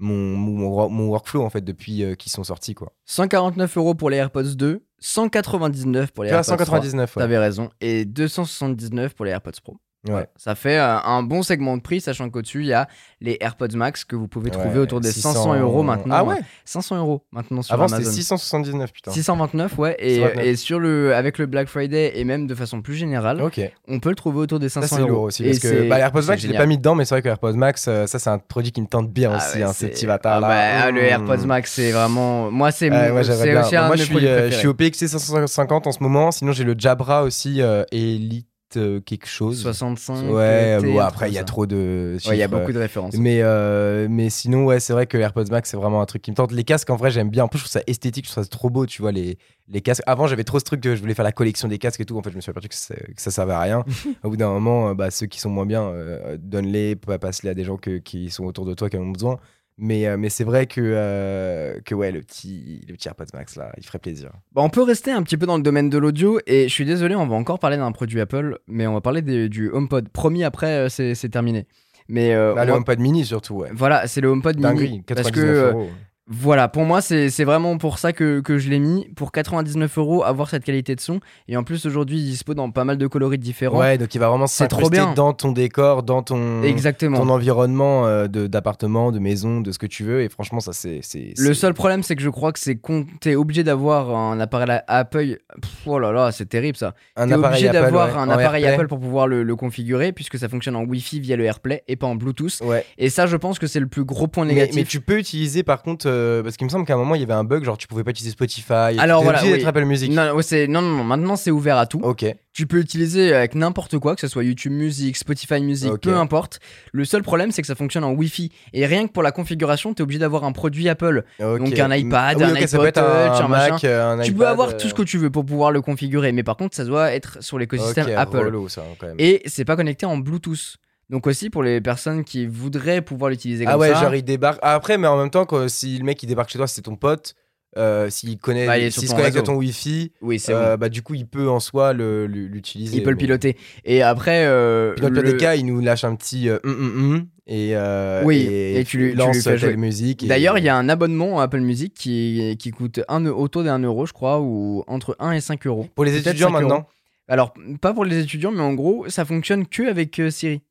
mon, mon, mon workflow en fait depuis qu'ils sont sortis quoi. 149 euros pour les AirPods 2, 199 pour les vois, AirPods 3. 199 ouais. T'avais raison. Et 279 pour les AirPods Pro. Ouais. Ça fait euh, un bon segment de prix, sachant qu'au-dessus, il y a les AirPods Max que vous pouvez trouver Ouais, autour des 600 500 euros maintenant. Ah ouais 500 euros maintenant sur Avant c'était Amazon. 679 putain. 629, ouais. Et, 629. et sur le, avec le Black Friday et même de façon plus générale, Ok. on peut le trouver autour des Ça 500 c'est euros. aussi parce que bah, l'AirPods c'est Max je l'ai pas mis dedans mais c'est vrai que l'AirPods Max euh, ça c'est un produit qui me tente bien Ah aussi ouais, hein, ce c'est- petit bâtard ah là. bah, Le Mmh. AirPods Max, c'est vraiment. Moi, c'est Ouais, c'est bien. aussi un moi je suis, euh, je suis au PXC 550 en ce moment sinon j'ai le Jabra aussi euh, Elite euh, quelque chose. 65. Ouais, bon après il y a trop de Ouais, il y a euh, beaucoup de références. Mais, euh, mais sinon, ouais, c'est vrai que AirPods Max, c'est vraiment un truc qui me tente. Les casques, en vrai, j'aime bien. En plus, je trouve ça esthétique, je trouve ça trop beau, tu vois, les, les casques. Avant, j'avais trop ce truc que je voulais faire la collection des casques et tout. En fait, je me suis aperçu que, que ça servait à rien. Au bout d'un moment, euh, bah, ceux qui sont moins bien, euh, donne-les, pa- passe-les à des gens que- qui sont autour de toi, qui en ont besoin. Mais, euh, mais c'est vrai que, euh, que ouais, le petit, le petit AirPods Max, là, il ferait plaisir. Bah, on peut rester un petit peu dans le domaine de l'audio et je suis désolé, on va encore parler d'un produit Apple, mais on va parler des- du HomePod. Promis, après, euh, c'est terminé. Mais euh, Bah, le va- HomePod mini, surtout, ouais. voilà, c'est le HomePod mini. Parce 99 que euros. Voilà, pour moi, c'est vraiment pour ça que, que je l'ai mis. Pour 99 euros, avoir cette qualité de son. Et en plus, aujourd'hui, il dispo dans pas mal de coloris différents. Ouais, donc il va vraiment s'incruster dans ton décor, dans ton, Exactement. ton environnement euh, de- d'appartement, de, maison, de ce que tu veux. Et franchement, ça, c'est. Le seul problème, c'est que je crois que c'est t'es obligé d'avoir un appareil à- Apple. Pff, oh là là, c'est terrible ça. un appareil obligé d'avoir ouais, un en appareil AirPlay. Apple pour pouvoir le, le configurer, puisque ça fonctionne en Wi-Fi via le AirPlay et pas en Bluetooth. Ouais. Et ça, je pense que c'est le plus gros point Mais, négatif. mais tu peux utiliser par contre, euh, parce qu'il me semble qu'à un moment il y avait un bug, genre tu pouvais pas utiliser Spotify. Alors voilà, oui. Apple Music. Non, ouais, c'est- non, non, non, maintenant c'est ouvert à tout. Ok. Tu peux utiliser avec n'importe quoi, que ce soit YouTube Music, Spotify Music, peu importe. Le seul problème, c'est que ça fonctionne en Wi-Fi. Et rien que pour la configuration, t'es obligé d'avoir un produit Apple. Donc un iPad, un iPod un, Mac, euh, un tu peux avoir euh, tout ce que tu veux pour pouvoir le configurer, mais par contre, ça doit être sur l'écosystème Apple. relou, ça, quand même. Et c'est pas connecté en Bluetooth. Donc aussi pour les personnes qui voudraient pouvoir l'utiliser comme Ah ouais, ça. genre il débarque. Ah, après, mais en même temps, quand- si le mec il débarque chez toi, c'est ton pote. euh, s'il connaît, Bah, il se ton connecte à ton Wi-Fi, Oui, euh, bah du coup il peut en soi l'utiliser. Il peut le piloter. Et après, euh, dans le des cas, il nous lâche un petit hum, hum, hum, et, euh, Oui, et, et tu lui- tu lance lui fais musique. D'ailleurs, il y a un abonnement à Apple Music qui, qui coûte un, autour d'un euro, je crois, ou entre 1 et 5 euros. pour les étudiants 5 euros. maintenant. Alors, pas pour les étudiants, mais en gros, ça fonctionne que avec Siri.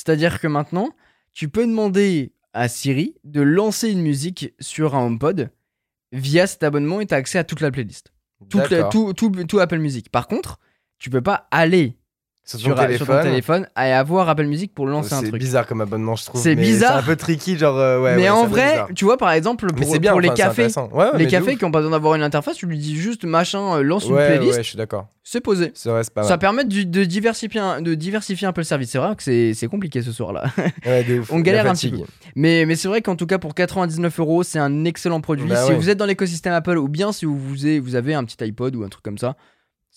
C'est-à-dire que maintenant, tu peux demander à Siri de lancer une musique sur un HomePod via cet abonnement et tu as accès à toute la playlist. Toute la- D'accord. tout, tout, tout Apple Music. Par contre, tu peux pas aller sur ton sur, sur téléphone. ton téléphone et avoir Apple Music pour lancer un C'est truc. bizarre comme abonnement, je trouve. C'est bizarre. C'est un peu tricky, genre. euh, ouais, mais ouais, en c'est peu vrai, bizarre. tu vois, par exemple, pour, c'est bien, pour les enfin, c'est cafés. Ouais, les cafés qui ont pas besoin d'avoir une interface, tu lui dis juste machin, euh, lance une playlist, ouais, je suis d'accord. c'est posé. Ça reste pas Ça permet de, de diversifier un, de diversifier un peu le service. C'est vrai que c'est c'est compliqué ce soir-là. On galère un petit fatigue. mais mais c'est vrai qu'en tout cas, pour 99 euros, c'est un excellent produit. Bah si vous êtes dans l'écosystème Apple ou bien si vous avez un petit iPod ou un truc comme ça,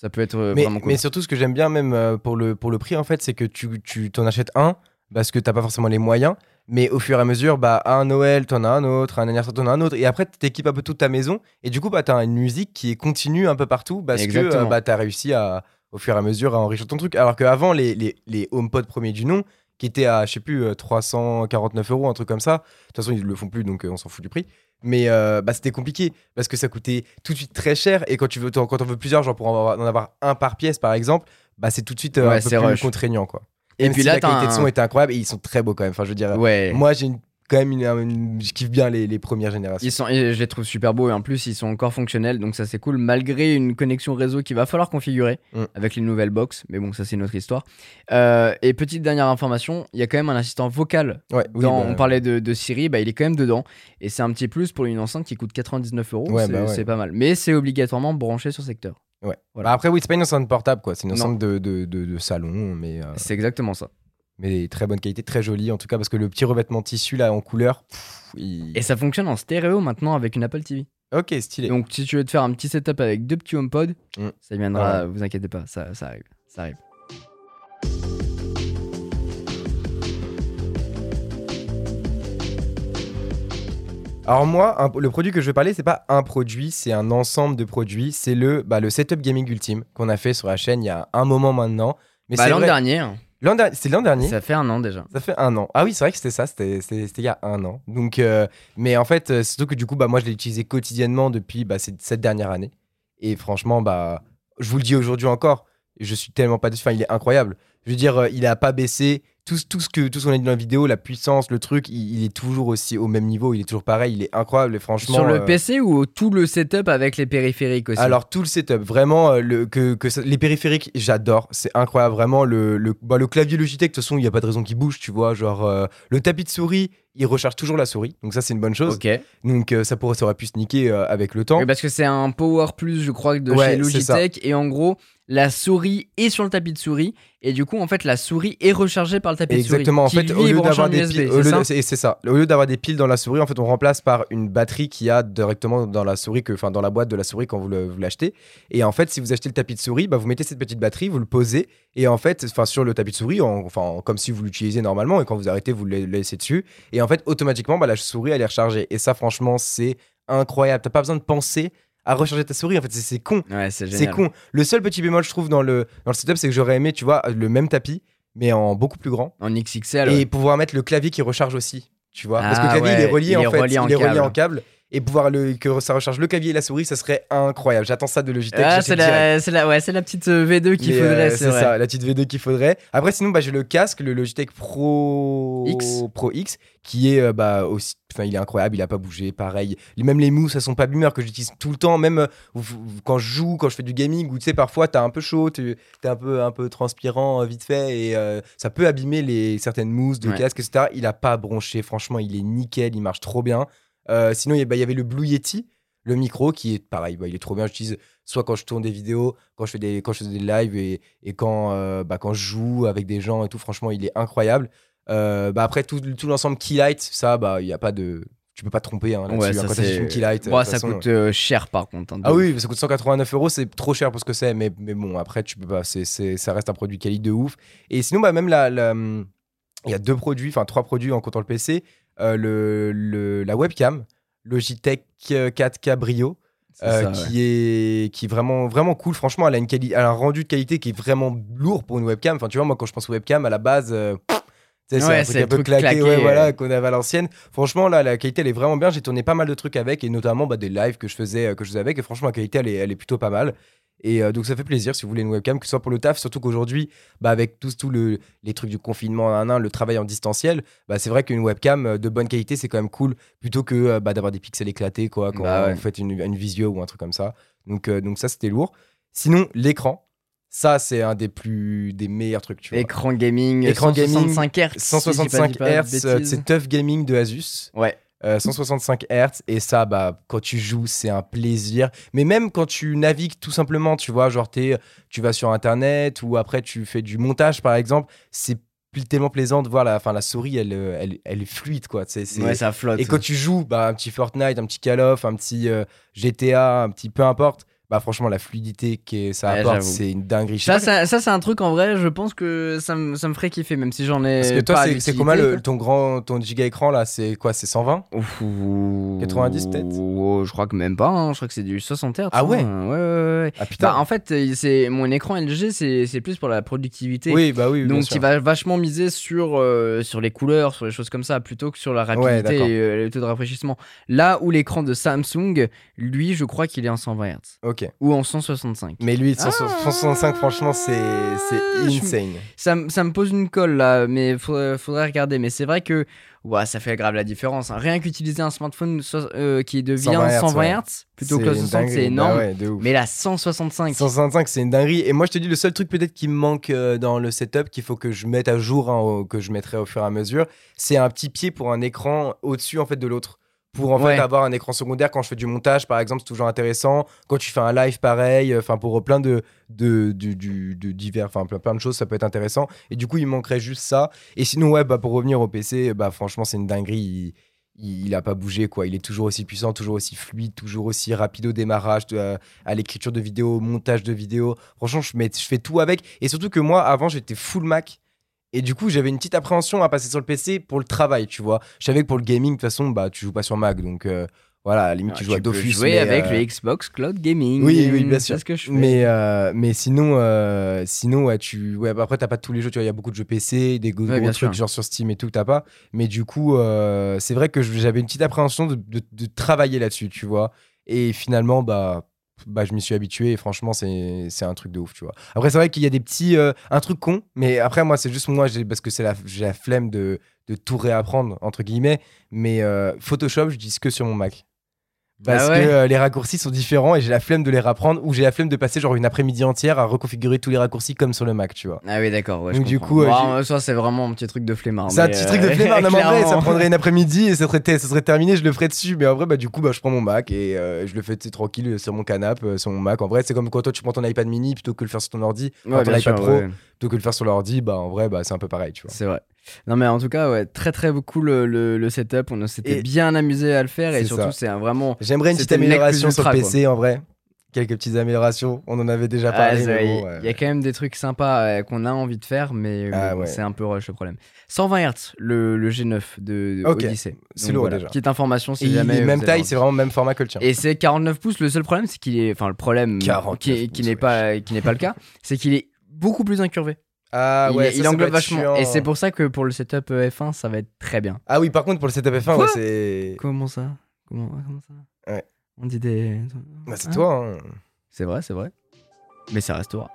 ça peut être euh, Mais, vraiment cool. mais surtout, ce que j'aime bien, même euh, pour le, pour le prix, en fait, c'est que tu, tu t'en achètes un parce que t'as pas forcément les moyens. Mais au fur et à mesure, bah, à un Noël, t'en as un autre, à un anniversaire, t'en as un autre. Et après, t'équipes un peu toute ta maison. Et du coup, bah, t'as une musique qui est continue un peu partout parce que Exactement. euh, bah, t'as réussi à, au fur et à mesure à enrichir ton truc. Alors qu'avant, les, les, les HomePod premiers du nom, qui étaient à, je sais plus, euh, 349 euros, un truc comme ça. De toute façon, ils le font plus, donc on s'en fout du prix. Mais euh, bah, c'était compliqué parce que ça coûtait tout de suite très cher. Et quand tu veux, quand on veut plusieurs, genre pour en avoir, en avoir un par pièce, par exemple, bah, c'est tout de suite euh, Ouais, un peu plus rush. contraignant, quoi. Et Même puis si là, la qualité de son était incroyable et ils sont très beaux quand même. Enfin, je veux dire, ouais. moi, j'ai une- quand même une, une- je kiffe bien les, les premières générations. Ils sont, et je les trouve super beaux et en plus ils sont encore fonctionnels donc ça c'est cool malgré une connexion réseau qu'il va falloir configurer Mm. avec les nouvelles box mais bon ça c'est une autre histoire. Euh, et petite dernière information, il y a quand même un assistant vocal. Ouais, oui, Dans- bah, on parlait de, de Siri, bah, il est quand même dedans et c'est un petit plus pour une enceinte qui coûte 99 euros. Ouais, c'est bah ouais. c'est pas mal, mais c'est obligatoirement branché sur secteur. ouais. voilà. Bah, après, oui, c'est pas une enceinte portable, quoi. C'est une enceinte de, de, de- de salon, mais, euh, C'est exactement ça. Mais très bonne qualité, très jolie en tout cas, parce que le petit revêtement tissu là en couleur, pff, il- Et ça fonctionne en stéréo maintenant avec une Apple TV. ok, stylé. Donc si tu veux te faire un petit setup avec deux petits HomePod, Mm. ça viendra, Ouais. vous inquiétez pas, ça, ça arrive, ça arrive. Alors moi, un- le produit que je vais parler, c'est pas un produit, c'est un ensemble de produits. C'est le, bah, le setup gaming ultime qu'on a fait sur la chaîne il y a un moment maintenant. Mais Bah, l'an dernier, hein. L'an dernier, c'est l'an dernier. ça fait un an déjà. Ça fait un an. Ah oui, c'est vrai que c'était ça, c'était il y a un an. Donc, euh, mais en fait, euh, surtout que du coup, bah, moi, je l'ai utilisé quotidiennement depuis bah, cette, cette dernière année. Et franchement, bah, je vous le dis aujourd'hui encore, je suis tellement pas déçu. Enfin, il est incroyable. Je veux dire, euh, il a pas baissé. Tout, tout ce que tout ce qu'on a dit dans la vidéo, la puissance, le truc, il, il est toujours aussi au même niveau. Il est toujours pareil. Il est incroyable. Et franchement, Sur le euh, PC ou tout le setup avec les périphériques aussi alors tout le setup, vraiment euh, le, que, que ça- les périphériques, j'adore, c'est incroyable, vraiment le, le, bah, le clavier Logitech, de toute façon il n'y a pas de raison qu'il bouge, tu vois, genre euh, le tapis de souris, il recharge toujours la souris, donc ça c'est une bonne chose, donc euh, ça, pourrait, ça aurait pu se niquer avec le temps. Oui, parce que c'est un Power Plus, je crois, de Ouais, chez. Logitech. Et en gros, la souris est sur le tapis de souris. Et du coup, en fait, la souris est rechargée par le tapis Exactement, de en souris. fait, qui, au lui, est lieu d'avoir en des USB, piles, c'est au lieu ça de- c'est ça, au lieu d'avoir des piles dans la souris, en fait, on remplace par une batterie qui a directement dans la souris, que, enfin dans la boîte de la souris quand vous le- vous l'achetez. Et en fait, si vous achetez le tapis de souris, bah, vous mettez cette petite batterie, vous le posez, et en fait, enfin sur le tapis de souris, en- enfin comme si vous l'utilisiez normalement, et quand vous arrêtez, vous le laissez dessus, et en fait, automatiquement, bah, la souris elle est rechargée. Et ça, franchement, c'est incroyable. T'as pas besoin de penser à recharger ta souris. En fait, c'est- c'est con. Ouais, c'est con. Le seul petit bémol, je trouve, dans le, dans le setup, c'est que j'aurais aimé, tu vois, le même tapis, mais en beaucoup plus grand. En XXL. Et ouais. pouvoir mettre le clavier qui recharge aussi. Tu vois Parce que le Ah clavier, il est relié il en est fait. relié en il est relié câble. en câble. Et pouvoir le, que ça recharge le clavier et la souris, ça serait incroyable. J'attends ça de Logitech. Ah, c'est la, c'est la, ouais, c'est la petite euh, V2 qu'il faudrait, euh, c'est ça, la petite V2 qu'il faudrait. Après, sinon, bah, j'ai le casque, le Logitech Pro X. Pro X, qui est euh, bah, aussi. Enfin, il est incroyable, il a pas bougé. Pareil, même les mousses, elles sont pas bumeurs que j'utilise tout le temps. Même quand je joue, quand je fais du gaming, ou tu sais, parfois, t'as un peu chaud, tu es un peu, un peu transpirant vite fait, et euh, ça peut abîmer les, certaines mousses de Ouais. casque, etc. Il a pas bronché, franchement, il est nickel, il marche trop bien. Euh, sinon, il y a- bah, il y avait le Blue Yeti, le micro, qui est pareil, bah, il est trop bien. J'utilise soit quand je tourne des vidéos, quand je fais des, quand je fais des lives et, et quand, euh, bah, quand je joue avec des gens et tout, franchement, il est incroyable. Euh, bah, après, tout, tout l'ensemble Keylight, ça, bah, il y a pas de. Tu peux pas te tromper hein. Ouais, ça quand une Keylight. toute ça façon, coûte euh, cher par contre. hein, ah oui, ça coûte 189 euros, c'est trop cher pour ce que c'est, mais, mais bon, après, tu peux pas, c'est, ça reste un produit quali de ouf. Et sinon, bah, même la, la- il y a deux produits, enfin trois produits en comptant le PC, le, le- la webcam, Logitech euh, 4K Brio, C'est euh, ça, ouais. qui est qui est vraiment vraiment cool. Franchement, elle a une quali- elle a un rendu de qualité qui est vraiment lourd pour une webcam. Enfin, tu vois, moi quand je pense webcam à la base. euh, c'est Ouais, un truc peu truc claqué, claqué, ouais, ouais. voilà, qu'on avait à l'ancienne. Franchement, là, la qualité, elle est vraiment bien. J'ai tourné pas mal de trucs avec, et notamment bah, des lives que je faisais, euh, que je faisais avec. Et franchement, la qualité, elle est, elle est plutôt pas mal. Et euh, donc, ça fait plaisir si vous voulez une webcam, que ce soit pour le taf, surtout qu'aujourd'hui, bah, avec tous tous le, les trucs du confinement, un, un, le travail en distanciel, bah, c'est vrai qu'une webcam euh, de bonne qualité, c'est quand même cool, plutôt que euh, bah, d'avoir des pixels éclatés, quoi, quand Bah ouais. vous faites une, une visio ou un truc comme ça. Donc, euh, donc ça, c'était lourd. Sinon, l'écran, ça, c'est un des plus des meilleurs trucs, tu vois. Écran gaming, Écran gaming, 165 Hz. 165 Hz, c'est Tough Gaming de Asus. Ouais. Euh, 165 Hz et ça bah quand tu joues c'est un plaisir mais même quand tu navigues tout simplement tu vois genre t'es- tu vas sur internet ou après tu fais du montage par exemple c'est tellement plaisant de voir la, enfin, la souris elle, euh, elle, elle est fluide quoi c'est, c'est- Ouais, ça flotte. et quand tu joues bah, un petit Fortnite un petit Call of un petit euh, GTA un petit peu importe bah franchement la fluidité que ça apporte c'est une dinguerie Ça, ça, ça, c'est un truc en vrai, je pense que ça me, ça me ferait kiffer, même si j'en ai. parce que toi c'est, comment le, ton grand ton giga écran là c'est quoi c'est 120 Ouf, ouh, 90 peut-être Je crois que même pas, hein, je crois que c'est du 60 Hz. Ah hein. ouais Ouais, ouais, ah putain Bah, en fait, c'est mon écran LG, c'est plus pour la productivité. oui bah oui Donc, il va vachement miser sur, euh, sur les couleurs, sur les choses comme ça, plutôt que sur la rapidité et euh, le taux de rafraîchissement. Là où l'écran de Samsung, lui, je crois qu'il est en 120 Hz ok ou en 165. Mais lui, 165, franchement, c'est Ah, insane. Ça, ça me pose une colle là, mais faudrait, faudrait regarder. Mais c'est vrai que ouais, ça fait grave la différence. hein. Rien qu'utiliser un smartphone so- euh, qui devient 120 Hz, 120 ouais. Hz plutôt que le une 60, dinguerie. c'est énorme. Bah ouais, ouf. Mais là, 165. 165, c'est une dinguerie. Et moi, je te dis, le seul truc peut-être qui me manque euh, dans le setup, qu'il faut que je mette à jour, hein, au- que je mettrai au fur et à mesure, c'est un petit pied pour un écran au-dessus en fait de l'autre. Pour en Ouais. fait avoir un écran secondaire quand je fais du montage, par exemple, c'est toujours intéressant. Quand tu fais un live, pareil. Enfin, pour plein de, de, de divers, enfin plein, plein de choses, ça peut être intéressant. Et du coup, il manquerait juste ça. Et sinon, ouais, bah, pour revenir au PC, bah, franchement, c'est une dinguerie. Il, a pas bougé, quoi. Il est toujours aussi puissant, toujours aussi fluide, toujours aussi rapide au démarrage, à l'écriture de vidéos, au montage de vidéos. Franchement, je, mets, je fais tout avec. Et surtout que moi, avant, j'étais full Mac. Et du coup, j'avais une petite appréhension à passer sur le PC pour le travail, tu vois. Je savais que pour le gaming, de toute façon, bah, tu joues pas sur Mac. Donc, euh, voilà, à la limite, Ah, tu joues à peux Dofus. jouer mais, avec euh, le Xbox Cloud Gaming. Oui, oui, bien sûr. Ce que je fais. mais, euh, mais sinon, euh, sinon ouais, tu, ouais, bah après, t'as pas tous les jeux. Tu vois, il y a beaucoup de jeux PC, des gros, Ouais, gros bien trucs sûr. genre sur Steam et tout, t'as pas. Mais du coup, c'est vrai que j'avais une petite appréhension de, de- de travailler là-dessus, tu vois. Et finalement, bah, bah, je m'y suis habitué et franchement, c'est un truc de ouf, tu vois. Après, c'est vrai qu'il y a des petits. euh, un truc con, mais après, moi, c'est juste moi, parce que c'est j'ai la flemme de, de tout réapprendre, entre guillemets. Mais euh, Photoshop, je dis que sur mon Mac. Parce Ah ouais que euh, les raccourcis sont différents et j'ai la flemme de les rapprendre ou j'ai la flemme de passer genre une après-midi entière à reconfigurer tous les raccourcis comme sur le Mac, tu vois. Ah oui, d'accord. Ouais, je Donc, du comprends. coup, euh, ça, c'est vraiment un petit truc de flemmard. C'est un petit euh, truc de flemmard, non, mais en vrai, ça clairement. prendrait une après-midi et ça serait, ça serait terminé, je le ferais dessus. Mais en vrai, bah, du coup, bah, je prends mon Mac et euh, je le fais tranquille sur mon canapé, euh, sur mon Mac. En vrai, c'est comme quand toi tu prends ton iPad mini plutôt que le faire sur ton ordi, Ouais, ton iPad sûr, Pro, plutôt que le faire sur l'ordi, bah en vrai, bah, c'est un peu pareil, tu vois. C'est vrai. Non, mais en tout cas, ouais, très très cool le, le, le setup. On s'était bien amusé à le faire et surtout, c'est vraiment. J'aimerais une petite amélioration sur PC en vrai. Quelques petites améliorations, on en avait déjà Ah, parlé. bon, Il ouais. y a quand même des trucs sympas euh, qu'on a envie de faire, mais, mais Ah, bon, ouais. c'est un peu rush le problème. 120 Hz, le, le G9 de, de Ok, Odyssey. c'est lourd, voilà, déjà. Petite information si Et il jamais. est même taille, c'est vraiment même format que le tien. Et c'est 49 pouces. Le seul problème, c'est qu'il est. Enfin, le problème 49 qui, n'est pas, qui n'est pas le cas, c'est qu'il est beaucoup plus incurvé. Ah il ouais, il ça, englobe vachement. chiant. Et c'est pour ça que pour le setup euh, F1, ça va être très bien. Ah oui, par contre, pour le setup F1, Quoi ouais, c'est. Comment ça? Comment, comment ça? Ouais. On dit des. Bah, c'est Hein? toi. hein. C'est vrai, c'est vrai. Mais ça restera.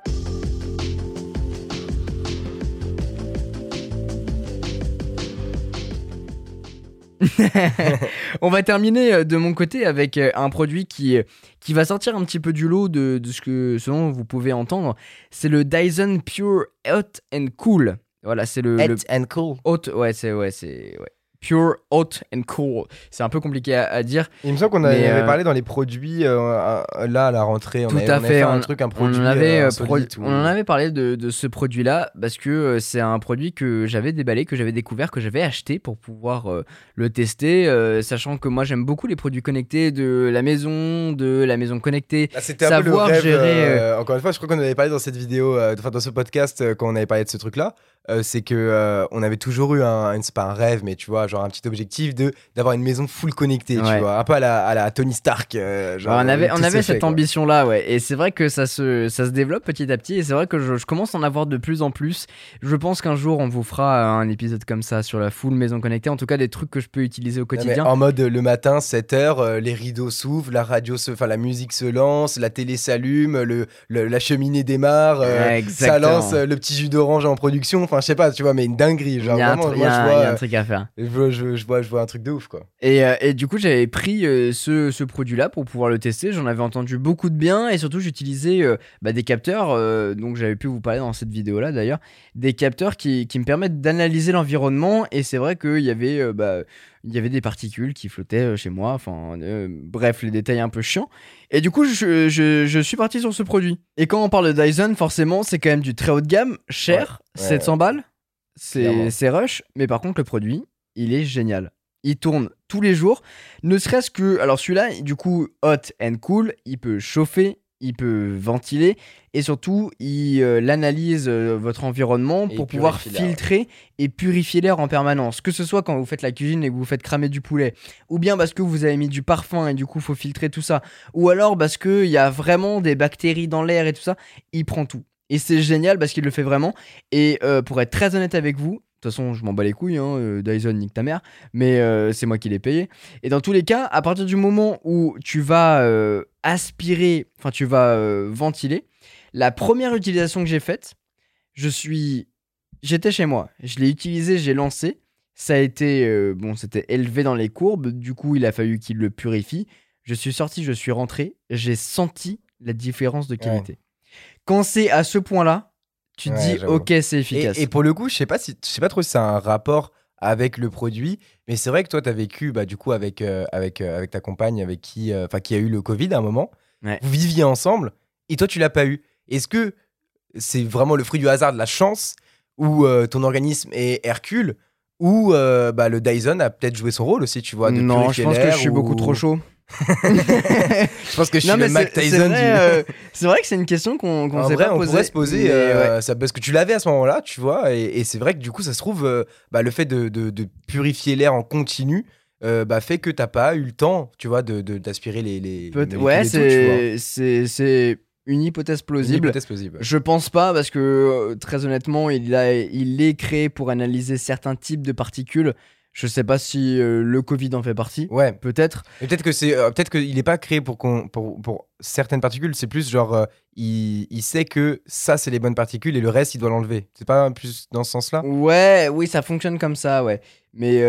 On va terminer euh, de mon côté avec euh, un produit qui, euh, qui va sortir un petit peu du lot de, de ce que ce dont vous pouvez entendre. C'est le Dyson Pure Hot and Cool. Voilà, c'est le, le Hot and cool. hot, ouais, c'est ouais, c'est ouais. Pure Hot and Cool. C'est un peu compliqué à, à dire. Il me semble qu'on avait, euh, parlé dans les produits euh, euh, là à la rentrée. On Tout avait, à on avait fait, un on- truc, un On produit. en avait, euh, pro- on en avait parlé de, de ce produit-là parce que c'est un produit que j'avais déballé, que j'avais découvert, que j'avais acheté pour pouvoir le tester, sachant que moi j'aime beaucoup les produits connectés de la maison, de la maison connectée. Ah, C'était un peu le rêve. gérer, encore une fois, je crois qu'on avait parlé dans cette vidéo, enfin dans ce podcast, quand on avait parlé de ce truc-là. c'est que on avait toujours eu un, c'est pas un rêve, mais tu vois, genre un petit objectif de d'avoir une maison full connectée, tu vois, un peu à la, à la Tony Stark. euh, genre, on avait, tout on avait cette ambition-là, ouais. Et c'est vrai que ça se, ça se développe petit à petit. Et c'est vrai que je, je commence à en avoir de plus en plus. Je pense qu'un jour, on vous fera un épisode comme ça sur la full maison connectée. En tout cas, des trucs que je peux utiliser au Non, quotidien. en mode euh, le matin, 7h, les rideaux s'ouvrent, la radio se, enfin la musique se lance, la télé s'allume, le, le- la cheminée démarre, euh, ça lance euh, le petit jus d'orange en production, enfin je sais pas, tu vois, mais une dinguerie, Il genre y a un vraiment, tr- il y a je un- vois, il y a un euh, truc à faire. je, je- je vois, je vois un truc de ouf quoi. Et, euh, et du coup, j'avais pris euh, ce, ce produit-là pour pouvoir le tester. J'en avais entendu beaucoup de bien et surtout, j'utilisais euh, bah, des capteurs, donc j'avais pu vous parler dans cette vidéo-là d'ailleurs, des capteurs qui, qui me permettent d'analyser l'environnement. Et c'est vrai qu'il y avait. bah, il y avait des particules qui flottaient chez moi, enfin euh, bref, les détails un peu chiants. Et du coup, je, je- je suis parti sur ce produit. Et quand on parle de Dyson, forcément, c'est quand même du très haut de gamme, cher, Ouais, ouais, 700 balles, c'est rush, mais par contre, le produit, il est génial. Il tourne tous les jours, ne serait-ce que. Alors celui-là, du coup, hot and cool, il peut chauffer, il peut ventiler, et surtout, il euh, analyse euh, votre environnement Et pour pouvoir filtrer et purifier l'air en permanence. Que ce soit quand vous faites la cuisine et que vous faites cramer du poulet, ou bien parce que vous avez mis du parfum et du coup, il faut filtrer tout ça, ou alors parce qu'il y a vraiment des bactéries dans l'air et tout ça, il prend tout. Et c'est génial parce qu'il le fait vraiment. Et euh, pour être très honnête avec vous, toute façon, je m'en bats les couilles, hein, euh, Dyson, nique ta mère, mais euh, c'est moi qui l'ai payé. Et dans tous les cas, à partir du moment où tu vas euh, aspirer, enfin, tu vas euh, ventiler, la première utilisation que j'ai faite, je suis. J'étais chez moi, je l'ai utilisé, j'ai lancé. Ça a été. bon, c'était élevé dans les courbes, du coup, il a fallu qu'il le purifie. Je suis sorti, je suis rentré, j'ai senti la différence de qualité. Quand c'est à ce point-là, tu te Ouais, dis, ok, c'est efficace. Et, et pour le coup, je sais pas si, je sais pas trop si c'est un rapport avec le produit, mais c'est vrai que toi, tu as vécu, bah, du coup, avec, euh, avec, euh, avec ta compagne, avec qui, euh, enfin, qui a eu le Covid à un moment. Ouais. Vous viviez ensemble, et toi, tu l'as pas eu. Est-ce que c'est vraiment le fruit du hasard, de la chance, ou ton organisme est Hercule, ou bah, le Dyson a peut-être joué son rôle aussi, tu vois de non, je pense que je suis beaucoup ou- trop chaud. Je pense que je suis non, le Mac c'est Tyson du- euh, c'est vrai que c'est une question qu'on en s'est pas on posée. pourrait se poser mais euh, ouais. ça, parce que tu l'avais à ce moment-là, tu vois, et, et c'est vrai que du coup, ça se trouve, euh, bah, le fait de, de- de purifier l'air en continu bah, fait que t'as pas eu le temps, tu vois, de- d'aspirer les, les, les ouais, c'est une hypothèse Une plausible. hypothèse plausible. Je pense pas parce que très honnêtement, il, a, il est créé pour analyser certains types de particules. Je sais pas si euh, le Covid en fait partie. Ouais, Peut-être. peut-être que c'est, euh, peut-être qu'il est pas créé pour qu'on, pour, pour certaines particules. C'est plus genre, euh, il, il sait que ça c'est les bonnes particules et le reste il doit l'enlever. C'est pas plus dans ce sens-là? Ouais, oui, ça fonctionne comme ça, ouais. Mais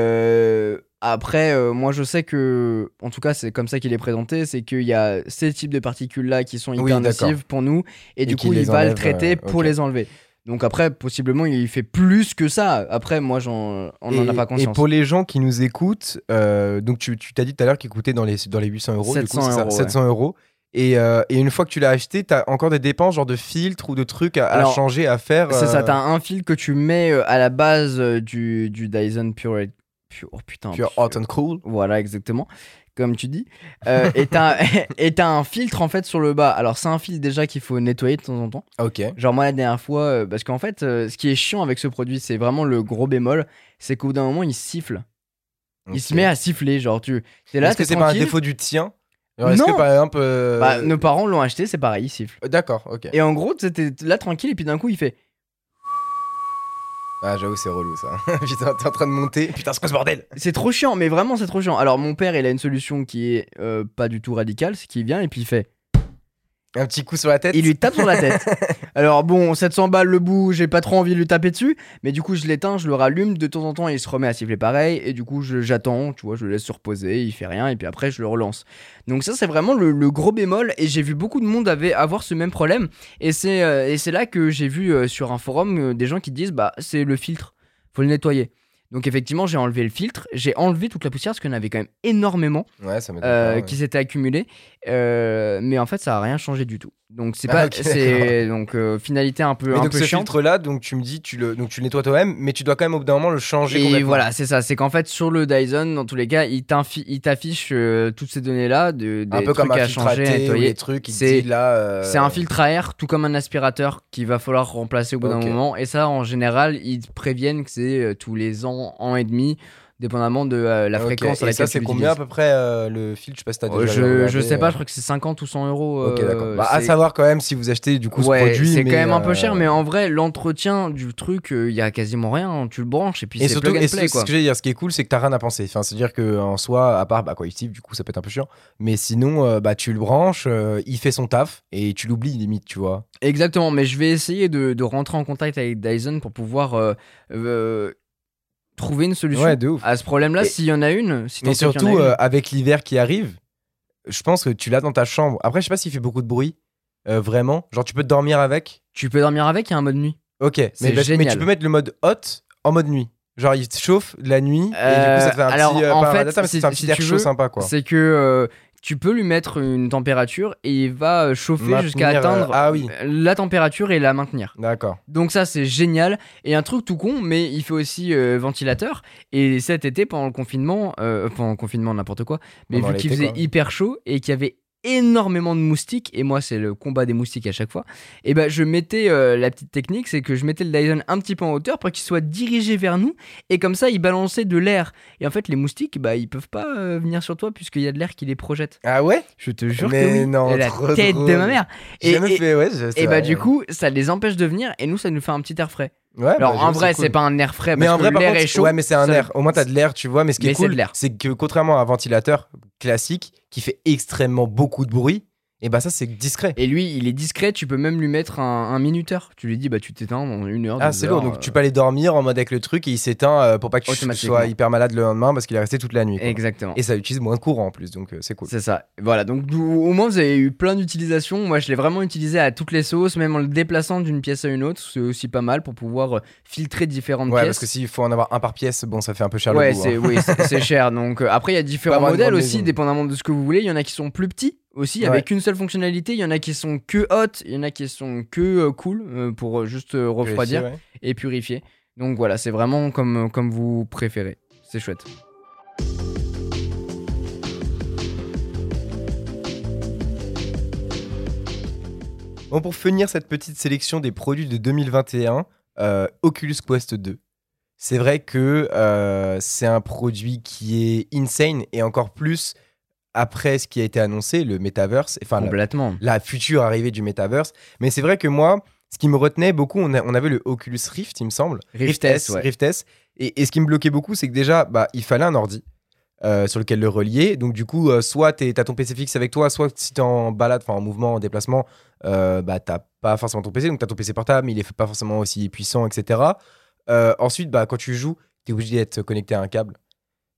après, moi je sais que, en tout cas, c'est comme ça qu'il est présenté, c'est qu'il y a ces types de particules-là qui sont hyper nocives pour nous, et, du coup, il les va le enlève, traiter pour les enlever. Donc après, possiblement, il fait plus que ça. Après, moi, j'en, on n'en a Et- pas Et conscience. pour les gens qui nous écoutent, euh, donc tu tu t'as dit tout à l'heure qu'il coûtait dans les, dans les 800 euros. du coup, 700 c'est ça, euros, ouais. 700 euros. Et, euh, et une fois que tu l'as acheté, tu as encore des dépenses, genre de filtres ou de trucs à, changer, à faire. C'est ça, euh, t'as un fil que tu mets à la base du, du Dyson Pure, Pure- Oh putain. Pure- hot and cool. Voilà, exactement. Comme tu dis. Euh, et t'as un filtre en fait sur le bas. Alors, c'est un fil déjà qu'il faut nettoyer de temps en temps. Ok. Genre, moi, la dernière fois, euh, parce qu'en fait, euh, ce qui est chiant avec ce produit, c'est vraiment le gros bémol, c'est qu'au bout d'un moment, il siffle. Il se met à siffler. Genre, tu es là, Est-ce que c'est pas un défaut du tien? Est-ce Non. que par exemple. euh, Bah, nos parents l'ont acheté, c'est pareil, il siffle. D'accord, ok. Et en gros, t'es là tranquille, et puis d'un coup, il fait. Ah, j'avoue, c'est relou ça. Putain, t'es en train de monter. Putain, c'est quoi ce bordel C'est trop chiant, mais vraiment c'est trop chiant. Alors mon père, il a une solution qui est euh, pas du tout radicale, c'est qu'il vient et puis il fait. Un petit coup sur la tête Il lui tape sur la tête. Alors bon, 700 balles le bout, j'ai pas trop envie de lui taper dessus, mais du coup je l'éteins, je le rallume, de temps en temps il se remet à siffler pareil, et du coup j'attends, tu vois, je le laisse se reposer, il fait rien, et puis après je le relance. Donc ça c'est vraiment le, le gros bémol, et j'ai vu beaucoup de monde avait, avoir ce même problème, et c'est euh, là que j'ai vu euh, sur un forum euh, des gens qui disent bah c'est le filtre, faut le nettoyer. Donc effectivement j'ai enlevé le filtre, j'ai enlevé toute la poussière parce qu'il y en avait quand même énormément Ouais, ça m'étonne euh, ouais. qui s'étaient accumulés, euh, mais en fait ça a rien changé du tout. Donc c'est Ah, pas, c'est donc euh, finalité un peu Mais un donc peu ce chiante. filtre là, donc tu me dis, tu le, donc tu le nettoies toi-même, mais tu dois quand même au bout d'un moment le changer Et voilà, c'est ça. C'est qu'en fait, sur le Dyson, dans tous les cas, il t'affiche toutes ces données-là, de, des un peu comme un à filtre changer, à nettoyer. les trucs, C'est- là. C'est un filtre à air, tout comme un aspirateur qu'il va falloir remplacer au bout d'un moment. Et ça, en général, ils te préviennent que c'est tous les ans, an et demi, dépendamment de euh, la ok. fréquence Et ça, c'est combien à peu près euh, le filtre Je sais pas si Euh, déjà je, regardé, je sais pas, euh, je crois que c'est 50 ou 100 euros. Euh. Bah, à savoir quand même si vous achetez du coup ce Ouais, produit. c'est quand même un peu cher, mais en vrai, l'entretien du truc, il y a quasiment rien. Tu le branches et puis c'est plug et and ce play, ce quoi. que je veux dire, ce qui est cool, c'est que t'as rien à penser. Enfin, c'est-à-dire que en soi, à part bah quoi, du coup, ça peut être un peu chiant. Mais sinon, bah tu le branches, il fait son taf et tu l'oublies limite, tu vois. Exactement, mais je vais essayer de, de rentrer en contact avec Dyson pour pouvoir trouver une solution Ouais, de ouf. à ce problème-là, s'il y en a une. Si Mais surtout, euh, avec l'hiver qui arrive, je pense que tu l'as dans ta chambre. Après, je sais pas s'il fait beaucoup de bruit, euh, vraiment. Genre, tu peux dormir avec. tu peux dormir avec, il y a un mode nuit. Ok, mais, parce- tu peux mettre le mode hot en mode nuit. Genre, il te chauffe la nuit et du coup, Euh, ça te fait un alors, petit. euh, en fait, mais c'est un petit si air chaud veux, sympa, quoi. C'est que euh, tu peux lui mettre une température et il va euh, chauffer jusqu'à euh, atteindre ah oui. la température et la maintenir. D'accord. Donc ça c'est génial et un truc tout con mais il fait aussi euh, ventilateur et cet été pendant le confinement euh, pendant le confinement n'importe quoi mais Pendant vu qu'il faisait quoi. hyper chaud et qu'il y avait énormément de moustiques et moi c'est le combat des moustiques à chaque fois et ben je mettais euh, la petite technique c'est que je mettais le Dyson un petit peu en hauteur pour qu'il soit dirigé vers nous et comme ça il balançait de l'air et en fait les moustiques bah ils peuvent pas euh, venir sur toi puisqu'il y a de l'air qui les projette Ah ouais? Je te jure Mais que oui non, la trop tête drôle. de ma mère et, jamais et- fait, ouais. je- c'est et bah vrai. du coup ça les empêche de venir et nous ça nous fait un petit air frais Ouais, alors bah, en vrai, cool. c'est pas un air frais Mais parce en vrai, que par l'air est chaud. ouais, mais c'est un ça- air. Au moins, t'as de l'air, tu vois. Mais ce qui Mais est cool, c'est que contrairement à un ventilateur classique qui fait extrêmement beaucoup de bruit, et bah ça, c'est discret. Et lui, il est discret. Tu peux même lui mettre un, un minuteur. Tu lui dis, bah tu t'éteins dans une heure. Ah, c'est lourd. Donc, euh, tu peux aller dormir en mode avec le truc et il s'éteint euh, pour pas que tu sois hyper malade le lendemain parce qu'il est resté toute la nuit. quoi. Exactement. Et ça utilise moins de courant en plus, donc euh, c'est cool. C'est ça. Voilà. Donc au moins vous avez eu plein d'utilisations. Moi, je l'ai vraiment utilisé à toutes les sauces, même en le déplaçant d'une pièce à une autre. C'est aussi pas mal pour pouvoir filtrer différentes Ouais, pièces. parce que s'il faut en avoir un par pièce, bon, ça fait un peu cher Ouais, le c'est hein. oui, c'est cher. Donc euh, après, il y a différents modèles aussi, maison. dépendamment de ce que vous voulez. Il y en a qui sont plus petits aussi, Ouais. avec une seule fonctionnalité. Il y en a qui sont que hot, il y en a qui sont que euh, cool euh, pour euh, juste refroidir ouais. et purifier. Donc voilà, c'est vraiment comme comme vous préférez. C'est chouette. Bon, pour finir cette petite sélection des produits de 2021, euh, Oculus Quest 2. C'est vrai que euh, c'est un produit qui est insane et encore plus après ce qui a été annoncé, le metaverse, enfin la, Complètement. la future arrivée du metaverse. Mais c'est vrai que moi, ce qui me retenait beaucoup, on, a- on avait le Oculus Rift, il me semble. Rift S, ouais. Rift S. Et, et ce qui me bloquait beaucoup, c'est que déjà, bah, il fallait un ordi. euh, sur lequel le relier. Donc du coup, euh, soit tu as ton PC fixe avec toi, soit si tu es en balade, enfin en mouvement, en déplacement, euh, bah t'as pas forcément ton PC, donc tu as ton PC portable, mais il est pas forcément aussi puissant, etc. Euh, ensuite, bah, quand tu joues, tu es obligé d'être connecté à un câble.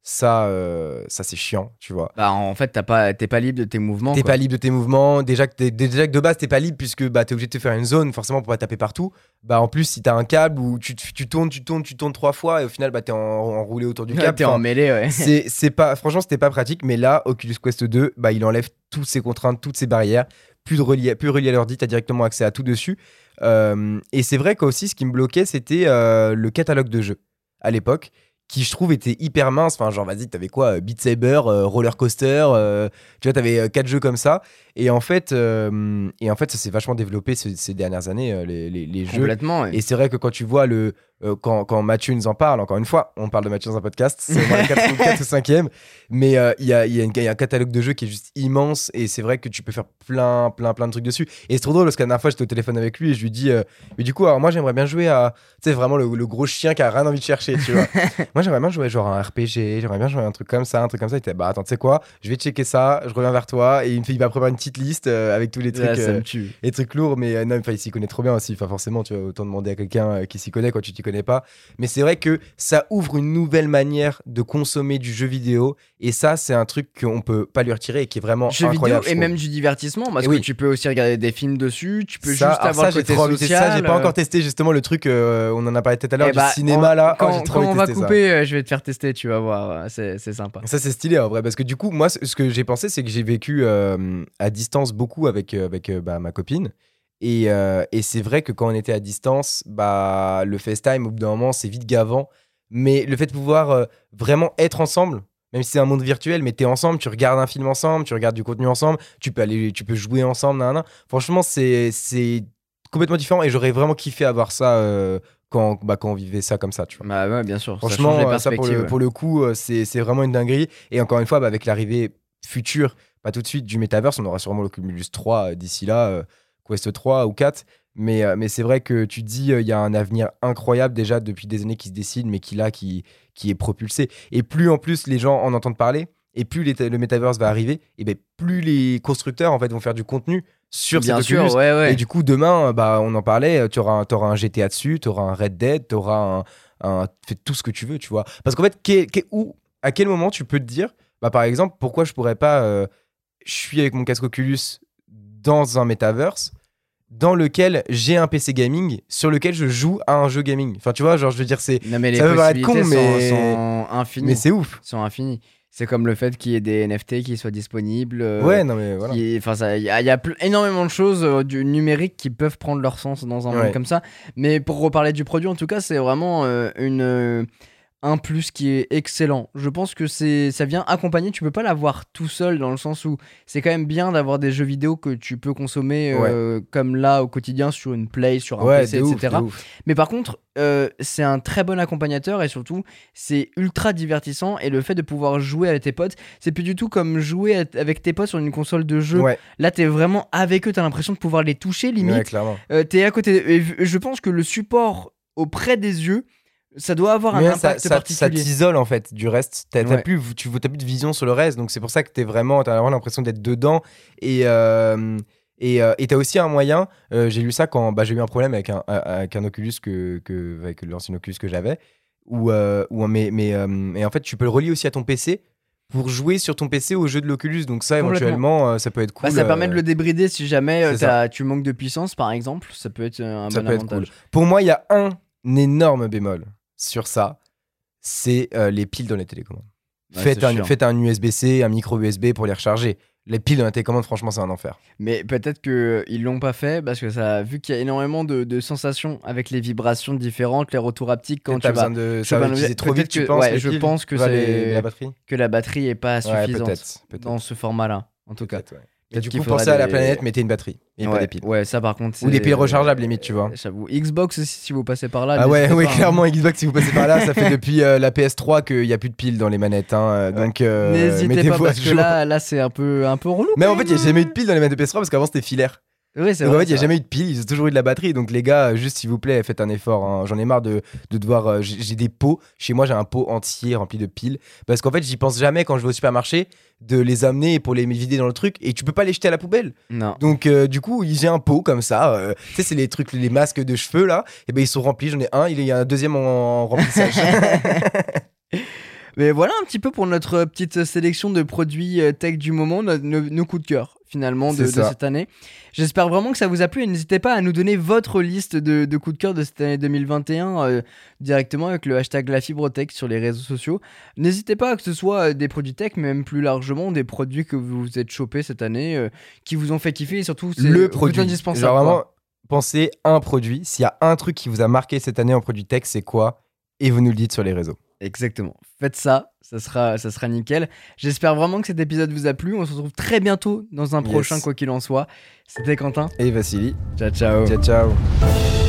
Ça, euh, ça c'est chiant, tu vois. Bah en fait, t'as pas t'es pas libre de tes mouvements. T'es pas libre de tes mouvements. Déjà que, déjà que de base, t'es pas libre puisque bah, t'es obligé de te faire une zone forcément pour pas taper partout. Bah, en plus, si t'as un câble où tu, tu tournes, tu tournes, tu tournes trois fois et au final, bah, t'es en- enroulé autour du câble. T'es en mêlée, ouais. c'est c'est pas franchement c'était pas pratique mais là Oculus Quest 2 bah il enlève toutes ces contraintes toutes ces barrières plus de relier plus relié à l'ordi t'as directement accès à tout dessus Euh, et c'est vrai qu'aussi ce qui me bloquait c'était euh, le catalogue de jeux à l'époque qui je trouve était hyper mince enfin genre vas-y t'avais quoi euh, Beat Saber euh, Roller Coaster euh, tu vois t'avais quatre jeux comme ça et en fait et en fait ça s'est vachement développé ces, ces dernières années les, les- jeux Complètement. ouais. et c'est vrai que quand tu vois le, euh, quand, quand Mathieu nous en parle, encore une fois, on parle de Mathieu dans un podcast, c'est au moins le 4, ou 5e, mais euh, il y, a, y, a une- y a un catalogue de jeux qui est juste immense et c'est vrai que tu peux faire plein, plein, plein de trucs dessus. Et c'est trop drôle parce que la dernière fois, j'étais au téléphone avec lui et je lui dis, euh, mais du coup, alors moi, j'aimerais bien jouer à, tu sais, vraiment le, le gros chien qui a rien envie de chercher, tu vois. moi, j'aimerais bien jouer genre à un RPG, j'aimerais bien jouer à un truc comme ça, un truc comme ça. Il était, bah attends, tu sais quoi, je vais checker ça, je reviens vers toi et il me fait, il va préparer une petite liste avec tous les trucs. Les trucs lourds, mais non, il s'y connaît trop bien aussi. Enfin, forcément, tu vas autant demander à quelqu'un qui s'y connaît quand tu t'y connais pas. Mais c'est vrai que ça ouvre une nouvelle manière de consommer du jeu vidéo. Et ça, c'est un truc qu'on peut pas lui retirer et qui est vraiment vidéo incroyable. et je même du divertissement parce Et que oui. tu peux aussi regarder des films dessus, tu peux. Ça, juste avoir ça, le côté social. ça. J'ai pas euh, encore testé justement le truc. euh, on en a parlé tout à l'heure eh du bah, cinéma on- là. Oh, Quand, j'ai trop quand on va couper, euh, je vais te faire tester, tu vas voir, c'est sympa. Ça, c'est stylé en vrai, parce que du coup, moi, ce que j'ai pensé, c'est que j'ai vécu euh, à distance beaucoup avec, euh, avec euh, bah, ma copine. Et, euh, et c'est vrai que quand on était à distance, bah, le FaceTime, au bout d'un moment, c'est vite gavant. Mais le fait de pouvoir euh, vraiment être ensemble, même si c'est un monde virtuel, mais t'es ensemble, tu regardes un film ensemble, tu regardes du contenu ensemble, tu peux aller, tu peux jouer ensemble, nan, nan. franchement, c'est complètement différent. Et j'aurais vraiment kiffé avoir ça euh, quand, bah, quand on vivait ça comme ça, tu vois. Bah ouais, bien sûr. Franchement, ça, les ça pour le, ouais. pour le coup, c'est vraiment une dinguerie. Et encore une fois, bah, avec l'arrivée future, pas tout de suite, du Metaverse, on aura sûrement l'Oculus 3 euh, d'ici là, euh, Quest 3 ou 4. Mais, euh, mais c'est vrai que tu dis, euh, il y a un avenir incroyable déjà depuis des années qui se dessine, mais qui là, qui, qui est propulsé. Et plus en plus les gens en entendent parler, et plus les- le Metaverse va arriver, et ben plus les constructeurs en fait vont faire du contenu sur Bien sûr, Oculus. ouais, ouais. Et du coup, demain, euh, bah, on en parlait, tu auras, un- un GTA dessus, tu auras un Red Dead, tu auras un, un- Fais tout ce que tu veux, tu vois. Parce qu'en fait, où, à quel moment tu peux te dire, bah, par exemple, pourquoi je pourrais pas. euh, je suis avec mon casque Oculus dans un metaverse dans lequel j'ai un PC gaming sur lequel je joue à un jeu gaming. Enfin, tu vois, genre, je veux dire, c'est. Non, mais les ça possibilités con, mais- sont, infinies. Mais c'est ouf. sont infinies. C'est comme le fait qu'il y ait des NFT qui soient disponibles. euh, ouais, non, mais voilà. il y a, y a énormément de choses euh, du numérique qui peuvent prendre leur sens dans un monde comme ça. Mais pour reparler du produit, en tout cas, c'est vraiment euh, une euh, un plus qui est excellent. Je pense que c'est ça vient accompagner. Tu peux pas l'avoir tout seul dans le sens où c'est quand même bien d'avoir des jeux vidéo que tu peux consommer euh, comme là au quotidien sur une play, sur un Ouais, PC, etc. ouf. Mais par contre, euh, c'est un très bon accompagnateur et surtout, c'est ultra divertissant. Et le fait de pouvoir jouer avec tes potes, c'est plus du tout comme jouer avec tes potes sur une console de jeu. Ouais, Là, t'es vraiment avec eux, t'as l'impression de pouvoir les toucher limite. Euh, t'es à côté. Et je pense que le support auprès des yeux, ça doit avoir un Mais impact ça, ça, ça particulier. t'isole en fait du reste. T'as Ouais. plus, tu t'as plus de vision sur le reste, donc c'est pour ça que t'es vraiment, t'as vraiment l'impression d'être dedans. Et euh, et euh, t'as aussi un moyen. euh, j'ai lu ça quand bah, j'ai eu un problème avec un avec un Oculus que, que avec l'ancien Oculus que j'avais, euh, où mais mais euh, et en fait tu peux le relier aussi à ton PC pour jouer sur ton PC au jeu de l'Oculus. Donc ça éventuellement euh, ça peut être cool. Bah, ça permet de euh, le débrider si jamais euh, tu manques de puissance, par exemple. Ça peut être euh, un Ça bon peut être avantage. Pour moi, il y a un énorme bémol sur ça, c'est euh, les piles dans les télécommandes. Ouais, faites, un, faites un USB-C, un micro USB pour les recharger. Les piles dans la télécommande, franchement, c'est un enfer. Mais peut-être qu'ils l'ont pas fait parce que ça, vu qu'il y a énormément de, de sensations avec les vibrations différentes, les retours haptiques quand tu vas. besoin de ça vas va utiliser trop vite, tu penses ouais, les je pense que les- c'est- la batterie? que la batterie est pas Ouais, suffisante peut-être, dans ce format-là, en tout cas. Et du coup, pensez à la des- planète, mettez une batterie et ouais, pas des piles. ouais, ça par contre. Ou des piles rechargeables, limite, tu vois. J'avoue. Xbox aussi, si vous passez par là. Ah ouais, oui, hein. clairement, Xbox, si vous passez par là, ça fait depuis euh, la PS3 qu'il n'y a plus de piles dans les manettes. hein, euh, Donc, euh, N'hésitez pas parce que jour. là, là c'est un peu, un peu relou. Mais en fait, il n'y a jamais eu de piles dans les manettes de PS3 parce qu'avant, c'était filaire. Oui, c'est Donc, en vrai. fait, il n'y a jamais eu de pile, ils ont toujours eu de la batterie. Donc, les gars, juste s'il vous plaît, faites un effort. hein. J'en ai marre de, de devoir. euh, j'ai des pots. Chez moi, j'ai un pot entier rempli de piles. Parce qu'en fait, j'y pense jamais quand je vais au supermarché de les amener pour les vider dans le truc. Et tu peux pas les jeter à la poubelle. vrai. Non. Donc, euh, du coup, j'ai un pot comme ça. euh, tu sais, c'est les trucs, les masques de cheveux là. Et ben, ils sont remplis. J'en ai un. Il y a un deuxième en, en remplissage. Mais voilà un petit peu pour notre petite sélection de produits tech du moment, no- nos, nos coups de cœur finalement de, cette année. J'espère vraiment que ça vous a plu et n'hésitez pas à nous donner votre liste de, de coups de cœur de cette année 2021 euh, directement avec le hashtag la fibre tech sur les réseaux sociaux. N'hésitez pas que ce soit euh, des produits tech, mais même plus largement des produits que vous vous êtes chopés cette année, euh, qui vous ont fait kiffer et surtout c'est le produit. indispensable. Genre vraiment, pensez à un produit. S'il y a un truc qui vous a marqué cette année en produit tech, c'est quoi? Et vous nous le dites sur les réseaux. Exactement. Faites ça, ça sera, ça sera nickel. J'espère vraiment que cet épisode vous a plu. On se retrouve très bientôt dans un Yes. prochain, quoi qu'il en soit. C'était Quentin. Et Vassili. Ciao, ciao. Ciao, ciao.